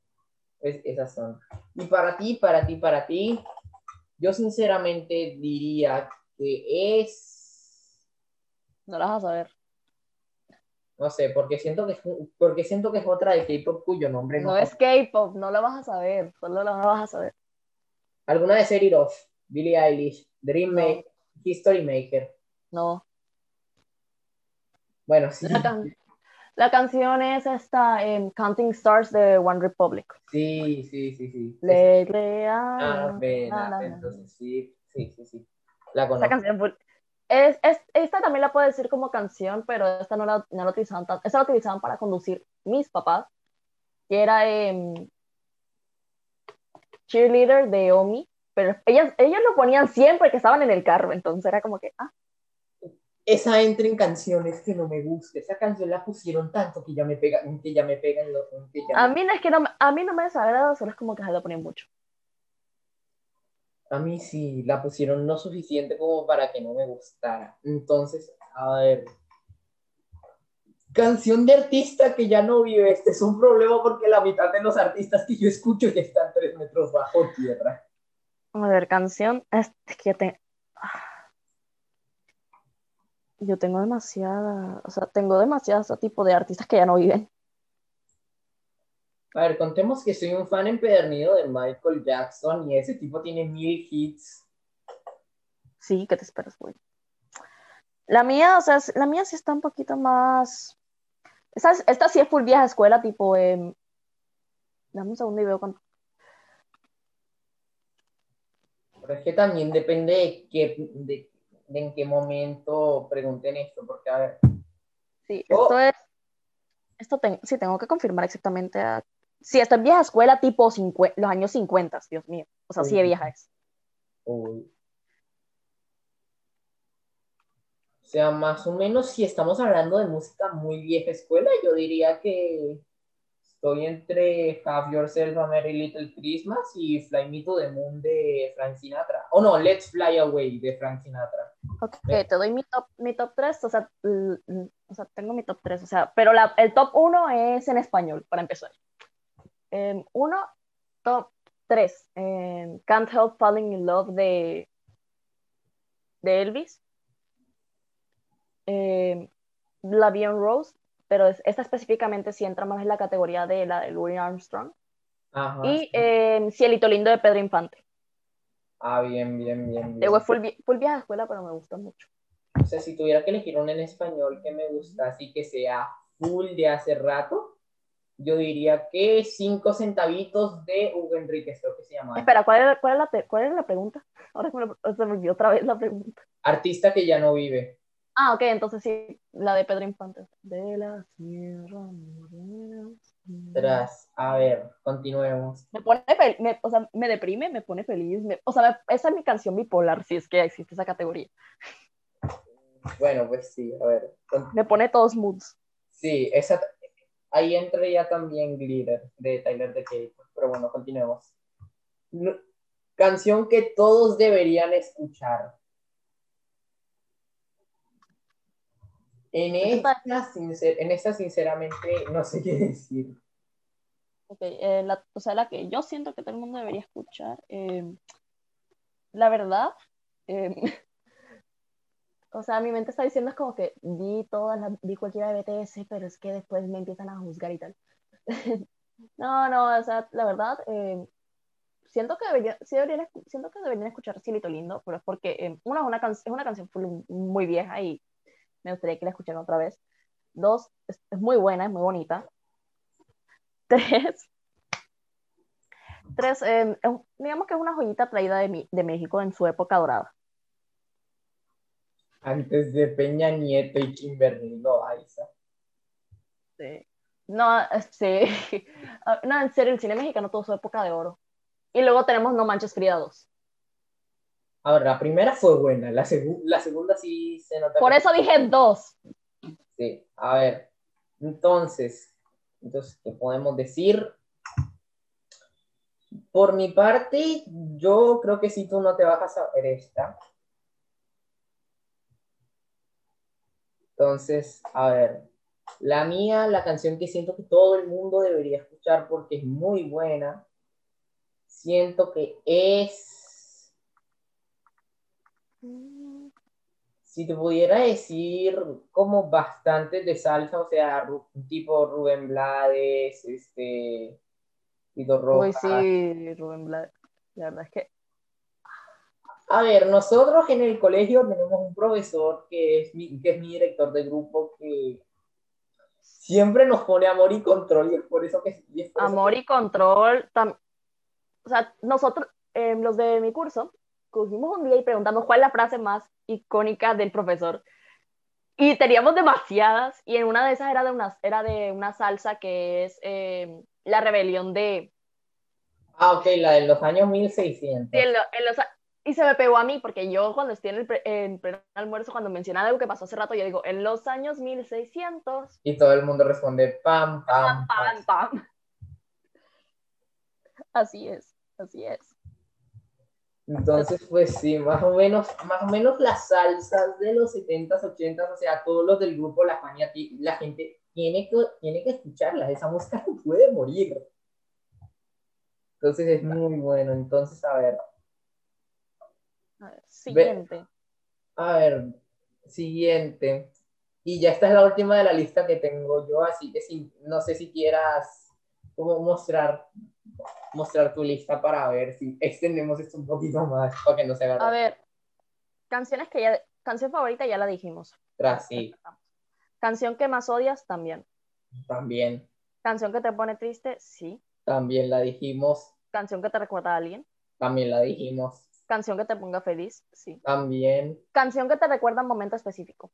pues, esas son. Y para ti, para ti, para ti, yo sinceramente diría que es, No la vas a saber. no sé, porque siento que es, porque siento que es otra de K-pop cuyo nombre no, No es K-pop, no la vas a saber. Solo la vas a saber. Alguna de Off, Billie Eilish, Dream Maker, History Maker. No. Bueno, sí, La, can- la canción es esta, em, Counting Stars de One Republic. sí, sí, sí, sí. Ah, ven, na, ah, na. entonces sí, sí, sí, sí. La conozco. canción full- es, es- esta también la puedo decir como canción, pero esta no la, no la utilizaban tanto. Esta la utilizaban para conducir mis papás, que era em, cheerleader de Omi, pero ellas, ellos lo ponían siempre que estaban en el carro, entonces era como que, ah, Esa entra en canciones que no me gusta. Esa canción la pusieron tanto que ya me pega, que ya me pegan los que ya a mí no es que no, me- a mí no me desagrada, solo es como que se lo ponen mucho. A mí sí, la pusieron lo suficiente como para que no me gustara. Entonces, a ver. Canción de artista que ya no vive. Este es un problema porque la mitad de los artistas que yo escucho ya están tres metros bajo tierra. A ver, canción, es que te... Yo tengo demasiada, o sea, tengo demasiados tipo de artistas que ya no viven. A ver, contemos que soy un fan empedernido de Michael Jackson y ese tipo tiene mil hits. Sí, ¿qué te esperas, güey? La mía, o sea, la mía sí está un poquito más. Esta, es- esta sí es full vieja escuela, tipo. em, Dame un segundo y veo cuánto. Pero es que también depende de, qué, de, de en qué momento pregunten esto, porque a ver, Sí, Oh. esto es. Esto sí, tengo que confirmar exactamente. a- Sí, esta es vieja escuela, tipo los años 50, Dios mío. O sea, sí de vieja es. uy. O sea, más o menos si estamos hablando de música muy vieja escuela, yo diría que estoy entre Have Yourself a Merry Little Christmas y Fly Me to the Moon de Frank Sinatra. O no, Let's Fly Away de Frank Sinatra. Ok, te doy mi top, mi top 3, o sea, o sea, tengo mi top 3, o sea, pero la, el top 1 es en español, para empezar. Eh, uno, top 3, eh, Can't Help Falling in Love de, de Elvis. Eh, la Beyond Rose, pero esta específicamente sí entra más en la categoría de la de Louis Armstrong. Ajá, y sí. Cielito Lindo de Pedro Infante. Ah, bien, bien, bien. bien. Full, full vieja escuela, pero me gusta mucho. O sea, si tuviera que elegir una en español que me gusta, así que sea full de hace rato, yo diría que cinco centavitos de Hugo Enríquez, creo que se llama. Espera, ¿cuál era, cuál, era la, cuál era la pregunta? Ahora que me, lo- se me olvidó otra vez la pregunta. Artista que ya no vive. Ah, ok, entonces sí, la de Pedro Infante. De la Sierra Morena. Tras, a ver, continuemos. Me pone, me- o sea, me deprime, me pone feliz. me- o sea, me- esa es mi canción bipolar, si es que existe esa categoría. Bueno, pues sí, a ver. Me pone todos moods. Sí, esa, ahí entraría también Glitter de Tyler the Creator. Pero bueno, continuemos. Canción que todos deberían escuchar. En Esta- esta, sincer- en esta, sinceramente, no sé qué decir. Ok, eh, la, o sea, la que yo siento que todo el mundo debería escuchar. eh, la verdad, eh, <laughs> o sea, mi mente está diciendo es como que vi todas las, vi cualquiera de BTS, pero es que después me empiezan a juzgar y tal. <laughs> no, no, o sea, la verdad, eh, siento que debería, sí deberían, escu- siento que deberían escuchar Cielito Lindo, pero es porque eh, una, una es una canción muy vieja y me gustaría que la escucharan otra vez. Dos, es, muy buena, es muy bonita. <laughs> Tres, tres es un- digamos que es una joyita traída de, mi- de México en su época dorada. Antes de Peña Nieto y Kimberly Loaiza. Sí. No, sí. Ah, <laughs> No, en serio, el cine mexicano tuvo su época de oro. Y luego tenemos No Manches Frida 2. Ahora, la primera fue buena, la, segu- la segunda sí se nota. Por eso dije dos. Sí, a ver. Entonces, entonces, ¿qué podemos decir? Por mi parte, yo creo que si tú no te vas a saber esta. Entonces, a ver, la mía, la canción que siento que todo el mundo debería escuchar porque es muy buena, siento que es, si te pudiera decir, como bastante de salsa, o sea, tipo Rubén Blades, este, Tito Uy, Rojas. sí, Rubén Blades. La verdad es que. A ver, nosotros en el colegio tenemos un profesor que es mi, que es mi director de grupo que siempre nos pone amor y control y es por eso que... y es por eso Amor y control. tam- O sea, nosotros, eh, los de mi curso, cogimos un día y preguntamos cuál es la frase más icónica del profesor. Y teníamos demasiadas, y en una de esas era de una, era de una salsa que es eh, la rebelión de... Ah, ok, la de los años 1600. Sí, en lo- en los- y se me pegó a mí, porque yo cuando estoy en el pre- en pleno almuerzo, cuando mencionan algo que pasó hace rato, yo digo, en los años 1600, Y todo el mundo responde pam, pam, pam, pam, pam. pam. Así es, así es. Entonces, pues sí, más o menos, más o menos las salsas de los 70s, 80s, o sea, todos los del grupo La España, la gente tiene que, tiene que escucharlas, esa música no puede morir. Entonces es muy bueno. Entonces, a ver, A ver, siguiente. a ver, siguiente. Y ya esta es la última de la lista que tengo yo, así que si, no sé si quieras como mostrar, mostrar tu lista para ver si extendemos esto un poquito más para que no se A agarre ver, canciones que ya, canción favorita ya la dijimos. atrás. Sí, Canción que más odias también. también. Canción que te pone triste, sí. También la dijimos, Canción que te recuerda a alguien. también la dijimos, Canción que te ponga feliz, sí. también. Canción que te recuerda un momento específico.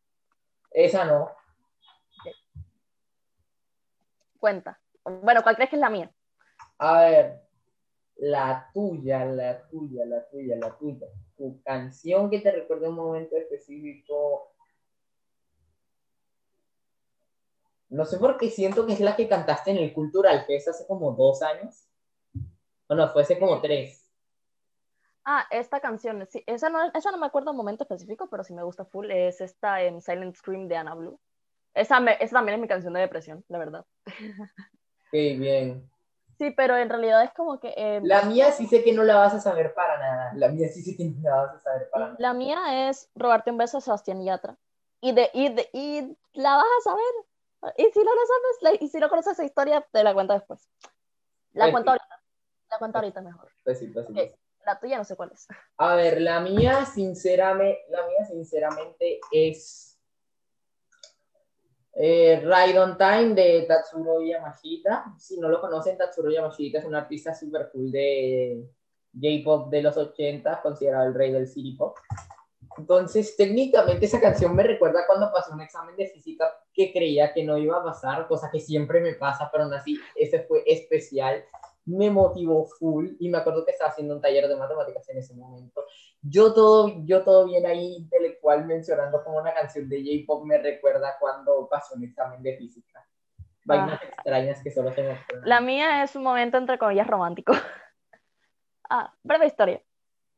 Esa no. Cuenta. Bueno, ¿cuál crees que es la mía? A ver, la tuya, la tuya, la tuya, la tuya. Tu canción que te recuerde un momento específico. No sé por qué siento que es la que cantaste en el Cultural Fest hace como dos años. O no, fue hace como tres. Ah, esta canción, sí, esa no, esa no me acuerdo un momento específico, pero sí me gusta full, es esta en Silent Scream de Anna Blue. Esa, me- esa también es mi canción de depresión, la verdad. Qué bien. Sí, pero en realidad es como que... eh, La mía sí sé que no la vas a saber para nada. La mía sí sé que no la vas a saber para nada. La mía es robarte un beso a Sebastián Yatra. Y, de, y, de, y la vas a saber. Y si no lo sabes, la- y si no conoces esa historia, te la cuento después. La cuento ahorita. La cuento ahorita mejor. Pues sí, pues sí, Ok. pues sí. La tuya no sé cuál es. A ver, la mía, sinceramente, la mía, sinceramente, es eh, Ride on Time de Tatsuro Yamashita. Si no lo conocen, Tatsuro Yamashita es un artista super cool de J-pop de los 80, considerado el rey del city pop. Entonces, técnicamente esa canción me recuerda cuando pasé un examen de física que creía que no iba a pasar, cosa que siempre me pasa, pero aún así, ese fue especial. Me motivó full y me acuerdo que estaba haciendo un taller de matemáticas en ese momento. Yo todo, yo todo bien ahí intelectual mencionando como una canción de J-pop me recuerda cuando pasó un examen de física. Vainas extrañas que solo se me ocurren. La mía es un momento entre comillas romántico. <laughs> ah, breve historia.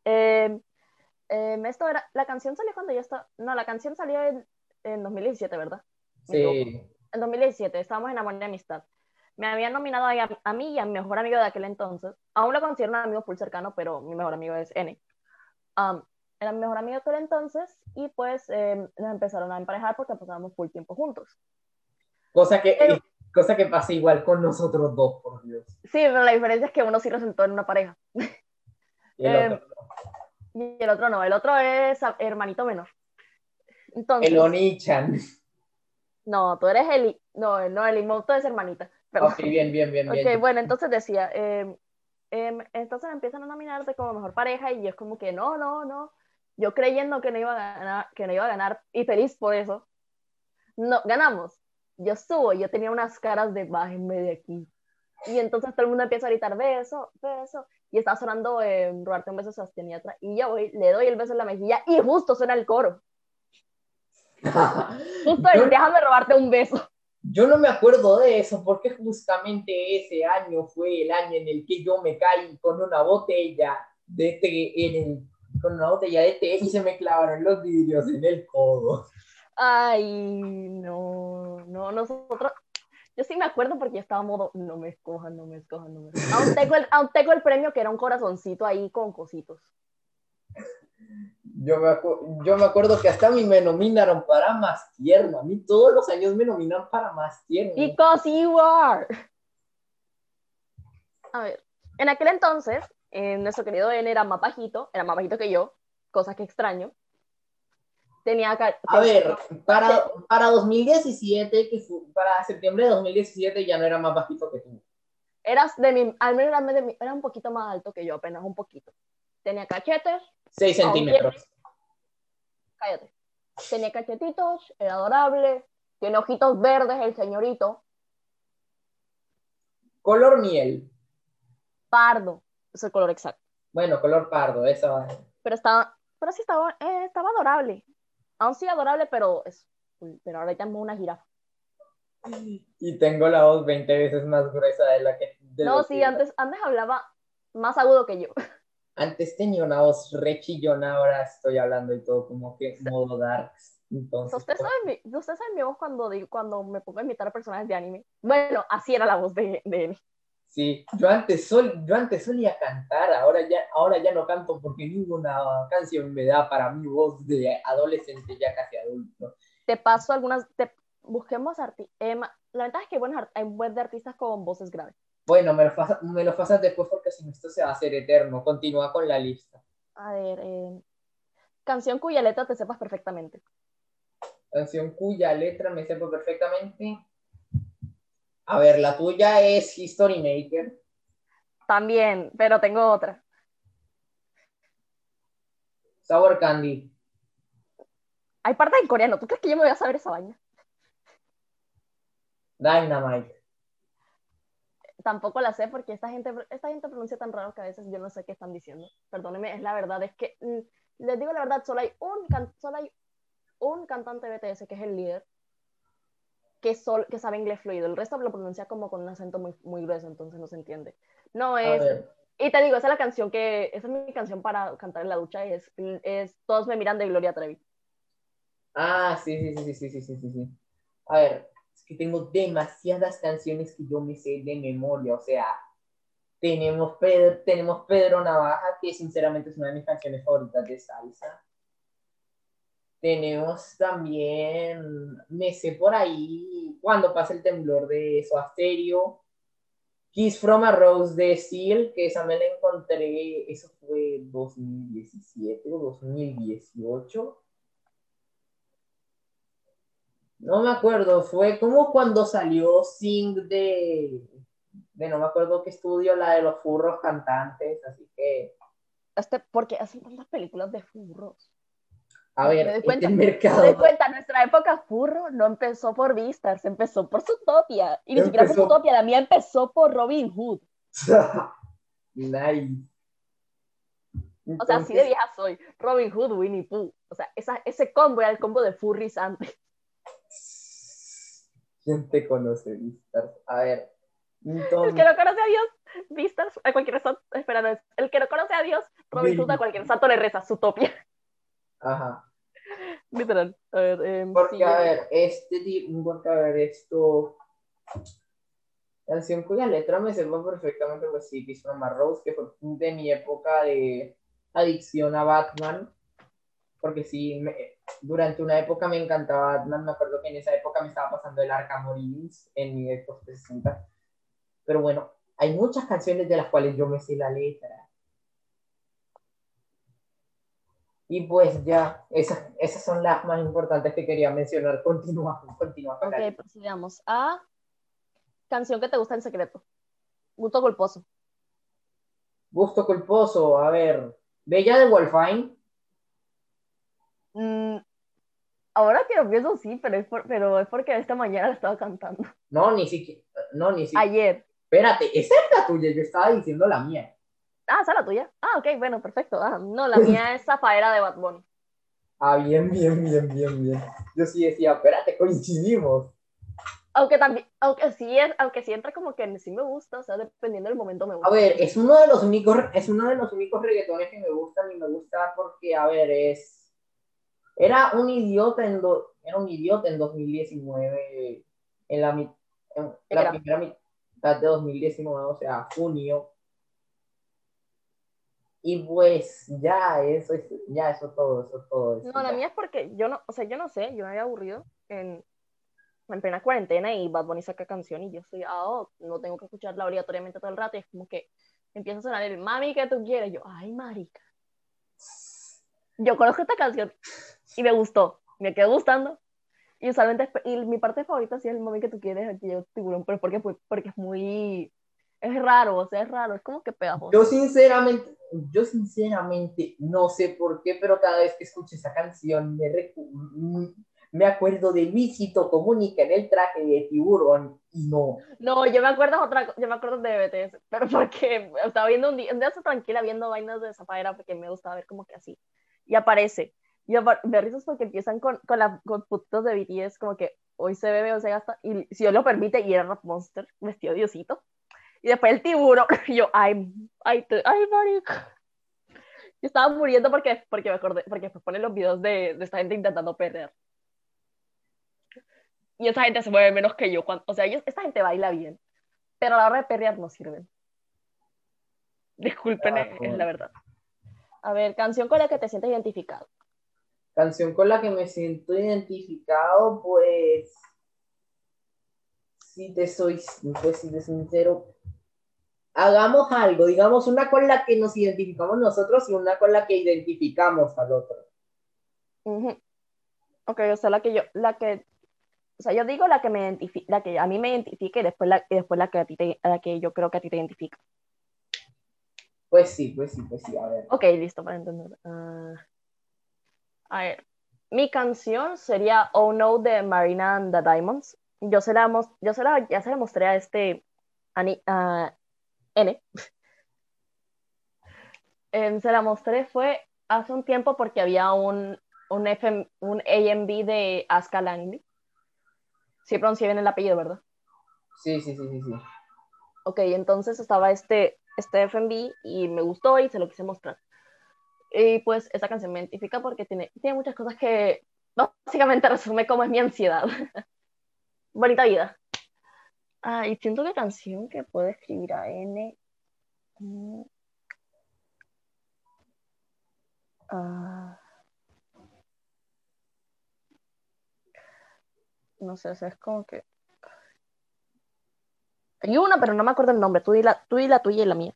Eh, eh, esto era, la canción salió cuando yo estaba. No, la canción salió en, en 2017, ¿verdad? Sí. En 2017, estábamos en Amor y Amistad. Me habían nominado a, a mí y a mi mejor amigo de aquel entonces. Aún lo considero un amigo full cercano, pero mi mejor amigo es N. Um, era mi mejor amigo de aquel entonces y pues eh, nos empezaron a emparejar porque pasábamos full tiempo juntos. Cosa que, Pero- cosa que pasa igual con nosotros dos, por Dios. Sí, pero la diferencia es que uno sí resultó en una pareja. Y el Em, otro, Y el otro no, el otro es hermanito menor. Entonces, el Oni-chan. no, tú eres el, no, no, el imoto es hermanita. Perdón. Ok, bien, bien, bien, bien. Ok, bueno, entonces decía, eh, em, entonces empiezan a nominarte como mejor pareja y yo es como que no, no, no. Yo creyendo que no iba a ganar, que no iba a ganar y feliz por eso. No, ganamos. Yo subo, yo tenía unas caras de bájenme de aquí. Y entonces todo el mundo empieza a gritar beso, beso. Y está sonando eh, robarte un beso a Sebastián Yatra. Y yo voy, le doy el beso en la mejilla y justo suena el coro. <laughs> Justo el yo, déjame robarte un beso. Yo no me acuerdo de eso porque justamente ese año fue el año en el que yo me caí con una botella de té en el, con una botella de té y se me clavaron los vidrios en el codo. Ay, no, no, nosotros, yo sí me acuerdo porque estaba modo, no me escojan, no me escojan, no me escojan. Aún aún tengo el premio que era un corazoncito ahí con cositos. Yo me, yo me acuerdo que hasta a mí me nominaron para más tierno. A mí todos los años me nominan para más tierno. Because you are. A ver, en aquel entonces, eh, nuestro querido N era más bajito, era más bajito que yo, cosa que extraño. Tenía A ver, para, para 2017, que fue- para septiembre de 2017 ya no era más bajito que tú. eras de mi, al menos era, de mi- era un poquito más alto que yo, apenas un poquito. Tenía cachetes, 6 Aún centímetros. cállate. Tenía cachetitos, era adorable, tiene ojitos verdes el señorito, Color miel. pardo, es el color exacto. Bueno, color pardo, esa va. Pero estaba, pero sí estaba, eh, estaba adorable. Aún sí adorable, pero es, pero ahora ya es una jirafa. Y tengo la voz 20 veces más gruesa de la que. de No, sí, que- antes, antes hablaba más agudo que yo. <laughs> Antes tenía una voz re chillona, ahora estoy hablando y todo como que modo dark. Entonces, ¿Usted sabe, mi, usted sabe mi voz cuando, digo, cuando me pongo a imitar a personajes de anime? Bueno, así era la voz de, de él. Sí, yo antes, sol, yo antes solía cantar, ahora ya, ahora ya no canto porque ninguna canción me da para mi voz de adolescente ya casi adulto. Te paso algunas, te, busquemos arti eh, la ventaja es que hay, buenos art- hay de artistas con voces graves. Bueno, me lo, pasa- me lo pasas después porque si no esto se va a hacer eterno. Continúa con la lista. A ver, eh, canción cuya letra te sepas perfectamente. Canción cuya letra me sepa perfectamente. A ver, la tuya es History Maker. También, pero tengo otra. Sour Candy. Hay partes en coreano. ¿Tú crees que yo me voy a saber esa vaina? Dynamite tampoco la sé porque esta gente, esta gente pronuncia tan raro que a veces yo no sé qué están diciendo. Perdónenme, es la verdad, es que mm, les digo la verdad, solo hay un, can, solo hay un cantante BTS que es el líder que, sol, que sabe inglés fluido, el resto lo pronuncia como con un acento muy, muy grueso, entonces no se entiende. No es... Y te digo, esa es la canción que, esa es mi canción para cantar en la ducha, es, es Todos me miran de Gloria Trevi. Ah, sí, sí, sí, sí, sí, sí, sí. A ver, que tengo demasiadas canciones que yo me sé de memoria, o sea, tenemos Pedro, tenemos Pedro Navaja, que sinceramente es una de mis canciones favoritas de salsa. Tenemos también, me sé por ahí, cuando pasa el temblor de Soda Stereo. Kiss from a Rose de Seal, que esa me la encontré, eso fue 2017 o 2018. No me acuerdo, fue como cuando salió Sing de, de no me acuerdo qué estudio, la de los furros cantantes, así que, Este, porque hacen tantas películas de furros. a ver, Me doy este cuenta, Me mercado, doy cuenta, nuestra época furro no empezó por Vistas, empezó por Zootopia. Y ni siquiera por Zootopia, la mía empezó por Robin Hood. <laughs> nice. O sea, así de vieja soy. Robin Hood, Winnie Pooh. O sea, esa, ese combo era el combo de furries antes. ¿Quién te conoce, Vistas? A ver, El que no conoce a Dios, Vistas, a cualquier santo, espera, no es. El que no conoce a Dios, Robin Hood, a cualquier santo le reza, Zootopia. ajá. Literal. A ver, em, Porque, sí, a ver, este tipo, porque, a ver, esto. Canción cuya letra me sepa perfectamente, pues sí, Kiss from a Rose, que fue de mi época de adicción a Batman. Porque sí, me- durante una época me encantaba Batman. Me acuerdo que en esa época me estaba pasando el Arkham Origins en mi Xbox 360. Pero bueno, hay muchas canciones de las cuales yo me sé la letra. Y pues ya, esas, esas son las más importantes que quería mencionar. Continúa, continúa. Ok, Cari. procedamos a canción que te gusta en secreto. Gusto culposo. Gusto culposo, a ver. Bella de Wolfine. Mm, ahora que lo pienso, sí, pero es, por- pero es porque esta mañana la estaba cantando. No, ni siquiera. No, ni siquiera. Ayer. Espérate, esa es la tuya, yo estaba diciendo la mía. Ah, esa es la tuya. Ah, ok, bueno, perfecto. Ah, no, la mía es Zafaera de Bad Bunny. Ah, bien, bien, bien, bien, bien. Yo sí decía, espérate, coincidimos. Aunque también, aunque sí, es, aunque sí entra como que sí me gusta, o sea, dependiendo del momento me gusta. A ver, es uno de los únicos, es uno de los únicos reggaetones que me gustan y me gusta porque, a ver, es. Era un idiota en do- era un idiota en 2019, en la, en la Era. primera mitad de 2019, o sea, junio. Y pues ya, eso es, ya, eso todo, eso todo. eso No, la ya. mía es porque yo no, o sea, yo no sé, yo me había aburrido en, en plena cuarentena y Bad Bunny saca canción y yo soy, ah, oh, no tengo que escucharla obligatoriamente todo el rato y es como que empieza a sonar el mami que tú quieres, yo, ay, marica. Yo conozco esta canción y me gustó, me quedó gustando y usualmente, y mi parte favorita sí es el mami que tú quieres, aquí llevo tiburón, pero porque, porque es muy, es raro, o sea, es raro, es como que pegajoso. Yo sinceramente, yo sinceramente no sé por qué, pero cada vez que escucho esa canción me, mm, me acuerdo de Luisito Comunica en el traje de tiburón y no. No, yo me acuerdo otra, yo me acuerdo de BTS, pero porque estaba viendo un día, un día tranquila viendo vainas de Zafaera porque me gustaba ver como que así. Y aparece. Y me risas porque empiezan con, con, la, con putitos de BTS, como que hoy se bebe o se gasta, y si Dios lo permite, y era Rap Monster, vestido de Diosito. Y después el tiburón, <laughs> y yo, ay, ay, ay, marica. Yo estaba muriendo porque, porque me acordé, porque después ponen los videos de, de esta gente intentando perder. Y esa gente se mueve menos que yo. Cuando, o sea, ellos, esta gente baila bien, pero a la hora de perrear no sirven. Disculpen, Ah, es bueno. la verdad. A ver, canción con la que te sientes identificado. Canción con la que me siento identificado, pues, si te soy, pues, si te sincero, hagamos algo, digamos una con la que nos identificamos nosotros y una con la que identificamos al otro. Ok, o sea, la que yo, la que, o sea, yo digo la que me la que a mí me identifica y después la, y después la que a ti te, la que yo creo que a ti te identifica. Pues sí, pues sí, pues sí, a ver. Ok, listo para entender. Ah, a ver, mi canción sería Oh No de Marina and the Diamonds. Yo se la, yo se la, ya se la mostré a este a N. <laughs> Se la mostré fue hace un tiempo porque había un, un, FM, un AMV de Aska Langley. Sí pronuncié bien el apellido, ¿verdad? Sí, sí, sí, sí, sí. Ok, entonces estaba este, este FMV y me gustó y se lo quise mostrar. Y pues esa canción me identifica porque tiene, tiene muchas cosas que básicamente <laughs> resume cómo es mi ansiedad. <laughs> Bonita vida. Ah, y siento que canción que puedo escribir a N. mm, ah, no sé, es como que. Hay una, pero no me acuerdo el nombre. Tú di la, tú di la tuya y la mía.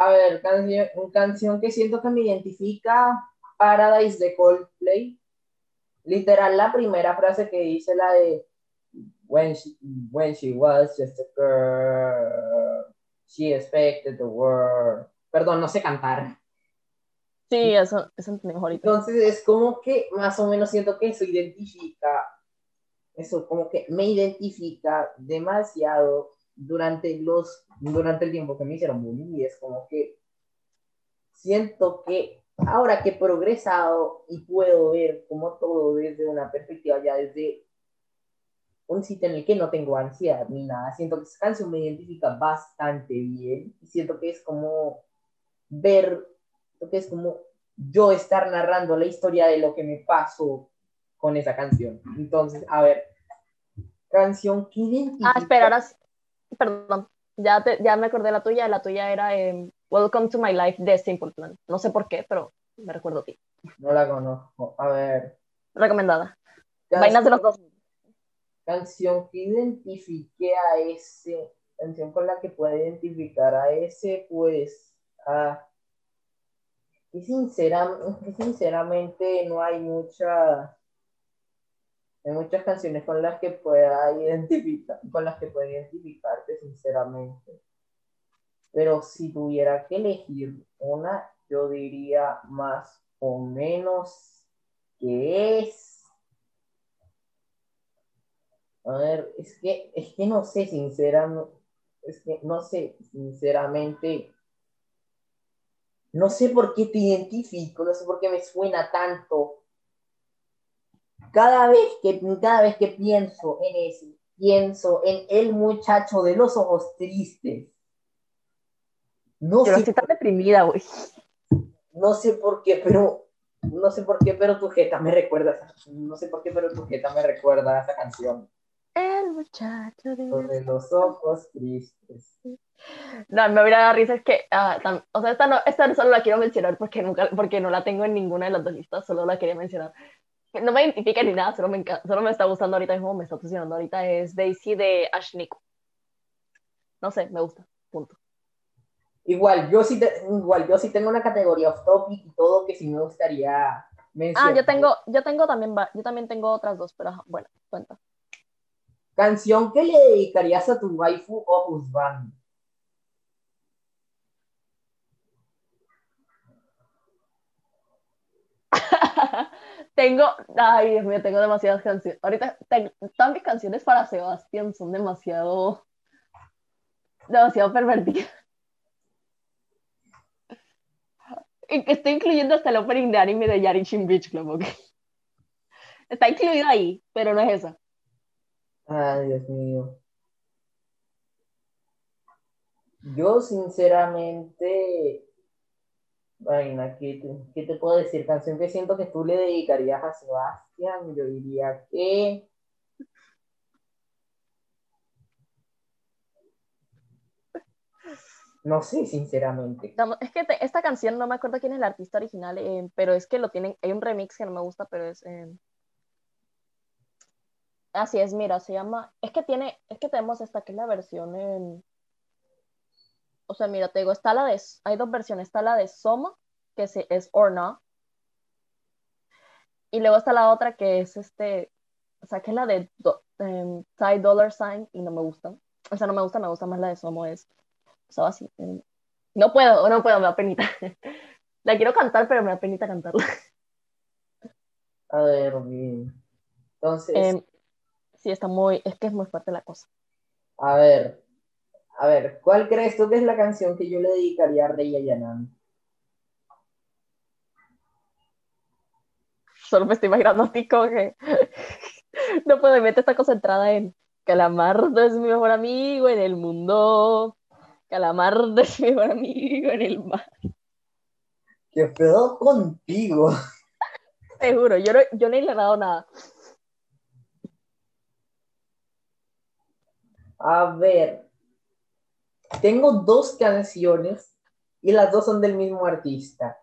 A ver, canción, canción que siento que me identifica, Paradise de Coldplay. Literal, la primera frase que dice la de When she, when she was just a girl, she expected the world. Perdón, no sé cantar. Sí, eso, eso entendí ahorita. Entonces es como que más o menos siento que eso identifica, eso como que me identifica demasiado durante los, durante el tiempo que me hicieron bullying y es como que siento que ahora que he progresado y puedo ver como todo desde una perspectiva ya desde un sitio en el que no tengo ansiedad ni nada, siento que esa canción me identifica bastante bien y siento que es como ver, que es como yo estar narrando la historia de lo que me pasó con esa canción. Entonces, a ver, canción que identifica... Ah, espera, ahora sí. Perdón, ya, te- ya me acordé la tuya. La tuya era em, Welcome to My Life de Simple Plan. No sé por qué, pero me recuerdo a ti. No la conozco. A ver. Recomendada. canción- Vainas de los dos. canción que identifique a ese, canción con la que pueda identificar a ese, pues, a, que, sincera- que sinceramente no hay mucha, hay muchas canciones con las que pueda identificar, con las que pueda identificarte, sinceramente. Pero si tuviera que elegir una, yo diría más o menos que es a ver, es que, es que no sé, sinceramente, es que no sé, sinceramente, no sé por qué te identifico, no sé por qué me suena tanto. Cada vez que, cada vez que pienso en ese, pienso en el muchacho de los ojos tristes. No Yo sé, estoy tan deprimida, güey. no sé por qué, pero no sé por qué, pero tu jeta me recuerda, no sé por qué, pero tu jeta me recuerda a esa canción. El muchacho de... los ojos tristes. No, me hubiera dado risa es que, ah, tam- o sea, esta no, esta solo la quiero mencionar porque, nunca, porque no la tengo en ninguna de las dos listas, solo la quería mencionar. No me identifica ni nada, solo me, solo me está gustando ahorita mismo, me está obsesionando ahorita, es Daisy de Ash Nico. No sé, me gusta, punto. Igual, yo sí, te- igual, yo sí tengo una categoría off topic y todo que sí me gustaría mencionar. Ah, yo tengo, yo tengo también, yo también tengo otras dos, pero bueno, cuenta. Canción que le dedicarías a tu waifu o husband. Tengo, ay Dios mío, tengo demasiadas canciones. Ahorita, tengo, mis canciones para Sebastián son demasiado, demasiado pervertidas. Y que estoy incluyendo hasta el opening de anime de Yarichin Beach Club, ¿ok? Está incluido ahí, pero no es esa. Ay, Dios mío. Yo, sinceramente, vaina, ¿qué te, qué te puedo decir? Canción que siento que tú le dedicarías a Sebastián, yo diría que. No sé, sinceramente. Es que esta canción no me acuerdo quién es el artista original, eh, pero es que lo tienen, hay un remix que no me gusta, pero es... eh, Así es, mira, se llama, es que tiene, es que tenemos esta que es la versión en, o sea, mira, te digo, está la de, hay dos versiones, está la de Soma, que es Or Not, y luego está la otra que es este, o sea, que es la de do- em, Dollar Sign, y no me gusta, o sea, no me gusta, me gusta más la de Somo, es, o sea, así, em, no puedo, no puedo, me da penita, <laughs> la quiero cantar, pero me da penita cantarla. A ver, bien. Entonces, Em, sí, está muy, es que es muy fuerte la cosa. a ver, a ver, ¿cuál crees tú que es la canción que yo le dedicaría a Rey Ayanami? Solo me estoy imaginando a ti como que <laughs> No puedo, mi mente está concentrada en Calamardo es mi mejor amigo en el mundo. Calamardo es mi mejor amigo en el mar. ¿Qué pedo contigo? Te juro, yo no, yo no he dado nada. A ver, tengo dos canciones y las dos son del mismo artista.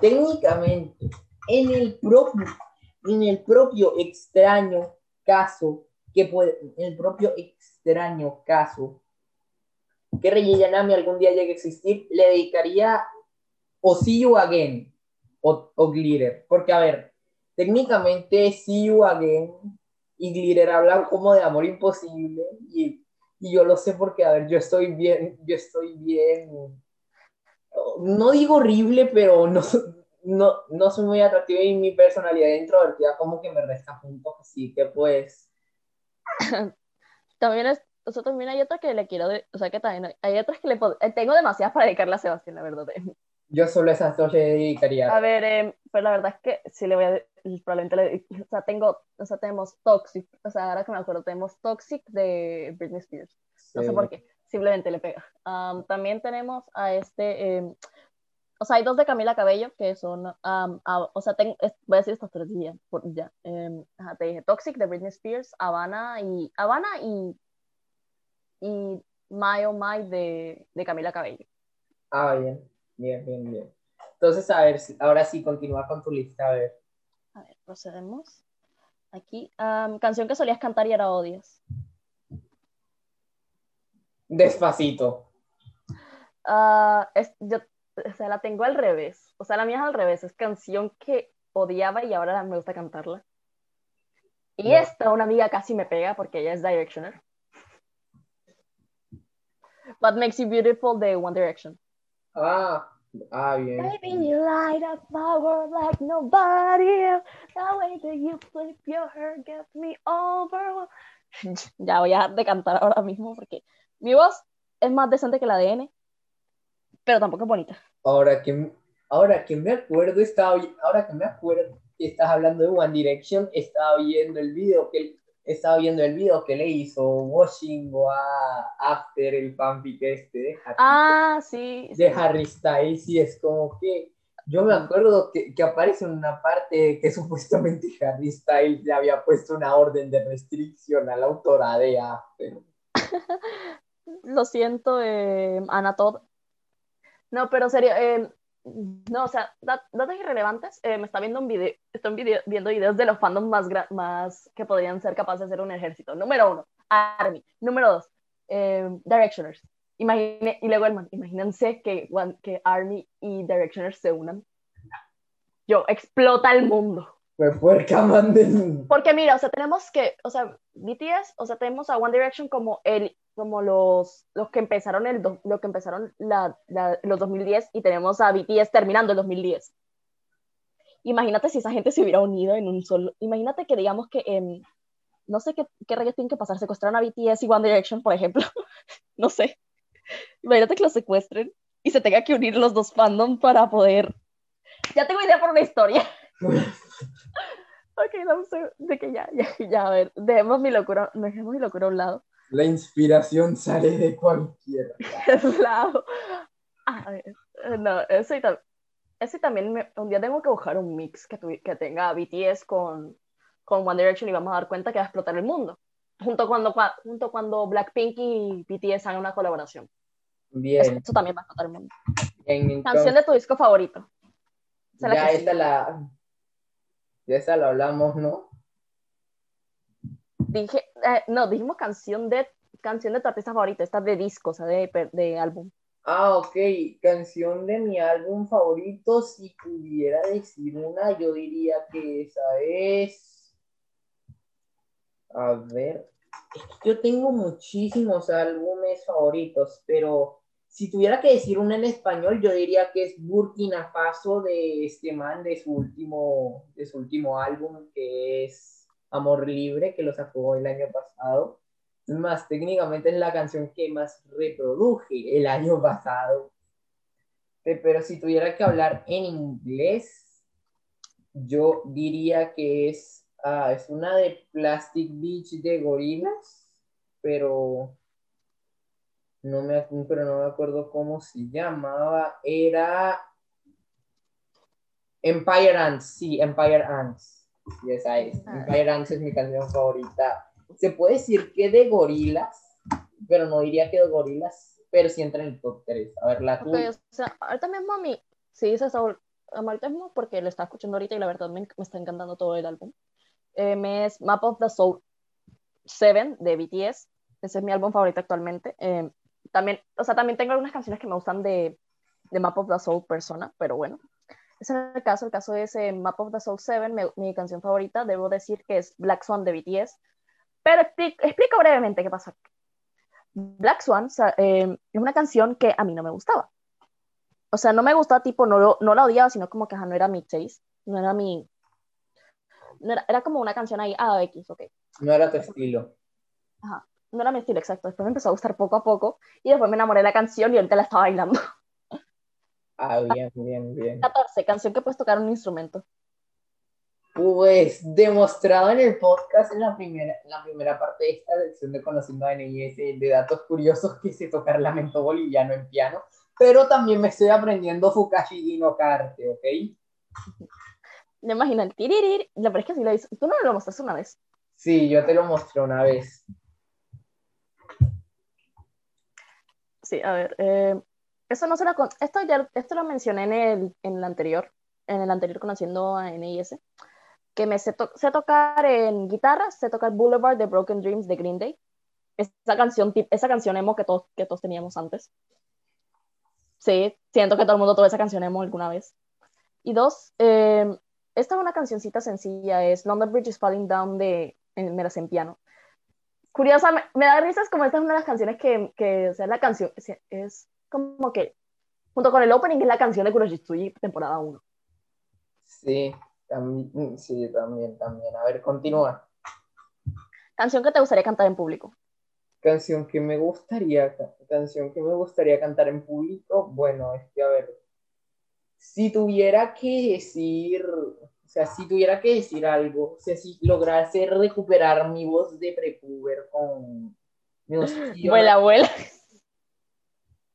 Técnicamente, en el propio, en el propio extraño caso que puede, el propio extraño caso que Rey Yanami algún día llegue a existir, le dedicaría o See You Again o, o Glitter. Porque, a ver, técnicamente See You Again y Glitter hablan como de amor imposible y, y yo lo sé porque, a ver, yo estoy bien, yo estoy bien, no digo horrible, pero no, no, no soy muy atractiva y mi personalidad introvertida como que me resta puntos, así que pues, <laughs> También es, o sea, también hay otra que le quiero, de- o sea, que también hay, otras que le pod- eh, tengo demasiadas para dedicarle a Sebastián, la verdad. eh. yo solo esas dos le dedicaría. A ver, eh, pero la verdad es que sí le voy a, probablemente le, o sea, tengo, o sea, tenemos Toxic, o sea, ahora que me acuerdo, tenemos Toxic de Britney Spears. No sé por qué, simplemente le pega. Am, también tenemos a este, em, o sea, hay dos de Camila Cabello que son, a- o sea, tengo, es- voy a decir estos tres días, por, ya. Em, ajá, te dije Toxic de Britney Spears, Havana y, Havana y, y My Oh My de, de Camila Cabello. Ah, bien, bien, bien, bien. Entonces, a ver, ahora sí, continúa con tu lista, a ver. A ver, procedemos. Aquí, canción que solías cantar y ahora odias. Despacito. Ah, es, yo, o sea, la tengo al revés. O sea, la mía es al revés. Es canción que odiaba y ahora me gusta cantarla. Y No. esta, una amiga casi me pega porque ella es Directioner. What Makes You Beautiful de One Direction. Ah, ah, bien. Baby, you light up my world like nobody else. The way that you flip your hair gets me over. <laughs> Ya voy a dejar de cantar ahora mismo porque mi voz es más decente que la de N, pero tampoco es bonita. Ahora que, ahora que me acuerdo, estaba, ahora que me acuerdo que estás hablando de One Direction, estaba viendo el video que estaba viendo el video que le hizo Washing o a After el fanfic este de Harry, Ah, sí. de sí. Harry Styles y es como que yo me acuerdo que, que aparece en una parte que supuestamente Harry Styles le había puesto una orden de restricción a la autora de After. <laughs> Lo siento, eh, Ana Todd. No, pero serio, eh, no, o sea, dat- datos irrelevantes. eh, me está viendo un video, estoy video- viendo videos de los fandoms más, más que podrían ser capaces de hacer un ejército. Número uno, Army. Número dos, eh, Directioners. Imagine, y luego imagínense que, que Army y Directioners se unan. Yo, explota el mundo. Puerca manden. Porque mira, o sea, tenemos que, o sea, BTS, o sea, tenemos a One Direction como el, como los, los que empezaron el, do- lo que empezaron la, la- los 2010 y tenemos a BTS terminando el 2010. Imagínate si esa gente se hubiera unido en un solo, imagínate que digamos que, em, no sé qué, qué rayos tienen que pasar, secuestraron a BTS y One Direction, por ejemplo, <laughs> no sé. Imagínate que los secuestren y se tenga que unir los dos fandom para poder... Ya tengo idea por una historia. <laughs> Ok, un segundo, de que ya, ya, ya, a ver, dejemos mi locura, dejemos mi locura a un lado. La inspiración sale de un lado. <laughs> A ver, eh, no, eso, y eso y también, me- un día tengo que buscar un mix que, tenga BTS con, con One Direction y vamos a dar cuenta que va a explotar el mundo. Junto cuando, cua- junto cuando Blackpink y BTS hagan una colaboración. Bien, eso también va a explotar el mundo. bien, entonces, Canción de tu disco favorito. Esa ya esta la, ya esta la hablamos, ¿no? Dije, eh, no, dijimos canción de, canción de tu artista favorito, esta es de disco, o sea, de, de álbum. Ah, ok, canción de mi álbum favorito, si pudiera decir una, yo diría que esa es, a ver, es que yo tengo muchísimos álbumes favoritos, pero si tuviera que decir una en español, yo diría que es Burkina Faso de este man, de su último, de su último álbum, que es Amor Libre, que lo sacó el año pasado. Más, técnicamente es la canción que más reproduje el año <laughs> pasado. Pero si tuviera que hablar en inglés, yo diría que es, Ah, es una de Plastic Beach de gorilas, pero no me, pero no me acuerdo cómo se llamaba. Era Empire Ants, sí, Empire Ants. Sí, esa es. Ah. Empire Ants es mi canción favorita. Se puede decir que de gorilas, pero no diría que de gorilas, pero sí entra en el top 3. A ver, la tuya. o sea, ahorita mismo a mí, sí, dice Saúl, ahorita mismo porque lo está escuchando ahorita y la verdad me, me está encantando todo el álbum. Eh, me es Map of the Soul 7 de BTS. Ese es mi álbum favorito actualmente. Eh, también, o sea, también tengo algunas canciones que me gustan de, de Map of the Soul Persona, pero bueno. Es el caso, el caso es eh, Map of the Soul 7, me- mi canción favorita, debo decir que es Black Swan de BTS. Pero expli- explico brevemente qué pasa. Black Swan o sea, eh, es una canción que a mí no me gustaba. O sea, no me gustaba, tipo, no, lo- no la odiaba, sino como que ajá, no era mi taste, no era mi... no era, era como una canción ahí, ah, X, ok. No era tu estilo. No era mi estilo exacto. Después me empezó a gustar poco a poco y después me enamoré de la canción y ahorita la estaba bailando. Ah, bien, bien, bien. 14, canción que puedes tocar un instrumento. Pues demostrado en el podcast en la primera, en la primera parte de esta sección de Conociendo a NIS de datos curiosos que sé tocar lamento boliviano en piano, pero también me estoy aprendiendo Fukashi no Karte, ¿ok? Me imagino el tiririr. La verdad es que sí lo hice. Tú no me lo mostraste una vez. Sí, yo te lo mostré una vez. Sí, a ver. eh, eso no se con- esto ya esto lo mencioné en el, en el anterior, en el anterior conociendo a NIS, que me sé, to- sé tocar en guitarra, sé tocar Boulevard de Broken Dreams de Green Day. Esa canción, esa canción emo que todos, que todos teníamos antes. Sí, siento que todo el mundo tuvo esa canción emo alguna vez. Y dos, eh, esta es una cancioncita sencilla, es London Bridge is Falling Down de me la sé en piano. Curiosa, me, da risas como esta es una de las canciones que, que o sea, la canción es como que, junto con el opening, es la canción de Kuroshitsuji temporada 1. Sí, también, sí, también, también. A ver, continúa. Canción que te gustaría cantar en público. Canción que me gustaría, ca- canción que me gustaría cantar en público. Bueno, es que a ver, si tuviera que decir, o sea, si tuviera que decir algo, o sea, si lograse recuperar mi voz de prepuber con <laughs> Vuela, vuela.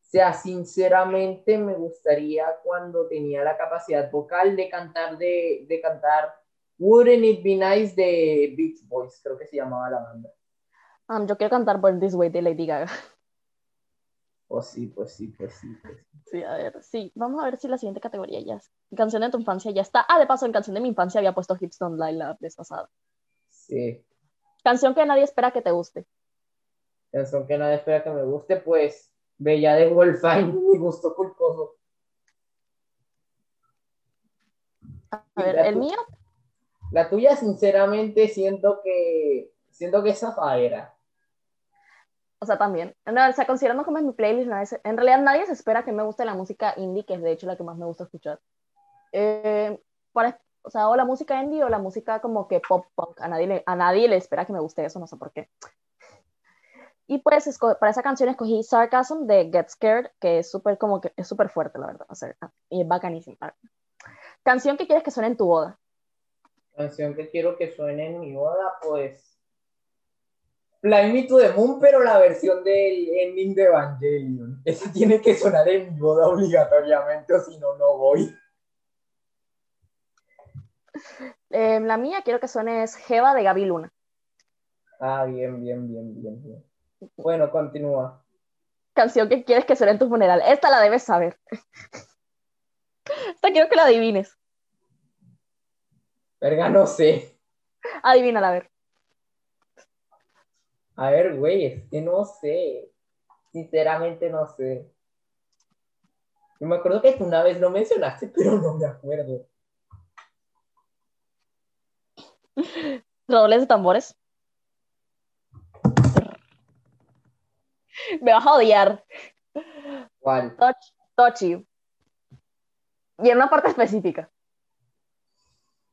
O sea, sinceramente me gustaría cuando tenía la capacidad vocal de cantar de, de cantar Wouldn't It Be Nice de Beach Boys, creo que se llamaba la banda. Um, yo quiero cantar Born This Way de Lady Gaga. Pues sí, pues sí, pues sí, pues sí. Sí, a ver, sí. Vamos a ver si la siguiente categoría ya es. Canción de tu infancia ya está. Ah, de paso, en canción de mi infancia había puesto Hips Don't Lie la vez pasada. Sí. Canción que nadie espera que te guste. Canción que nadie espera que me guste, pues Bella de Wolfine, <laughs> mi gusto culposo. A Y ver, el mío, La tuya, sinceramente, siento que siento que es Zafaera. o sea, también. No, o sea, considerando como es mi playlist, se- en realidad nadie se espera que me guste la música indie, que es de hecho la que más me gusta escuchar. Eh, para- o sea, o la música indie o la música como que pop punk. A nadie le, a nadie le espera que me guste eso, no sé por qué. Y pues para esa canción escogí Sarcasm de Get Scared, que es súper como que es súper fuerte, la verdad. O sea, y es bacanísima. Canción que quieres que suene en tu boda. Canción que quiero que suene en mi boda, pues Fly Me to the Moon, pero la versión del ending de Evangelion. Esa tiene que sonar en mi boda obligatoriamente, o si no, no voy. Eh, la mía quiero que suene es Jeva de Gaby Luna. Ah, bien, bien, bien, bien, bien. Bueno, continúa. Canción que quieres que suene en tu funeral. Esta la debes saber. Esta quiero que la adivines. Verga, no sé. Adivínala, a ver. A ver, güey, es que no sé. Sinceramente no sé. Yo me acuerdo que tú una vez lo mencionaste, pero no me acuerdo. Redobles de tambores. <laughs> Me vas a odiar. ¿Cuál? Touch, touch you. Y en una parte específica.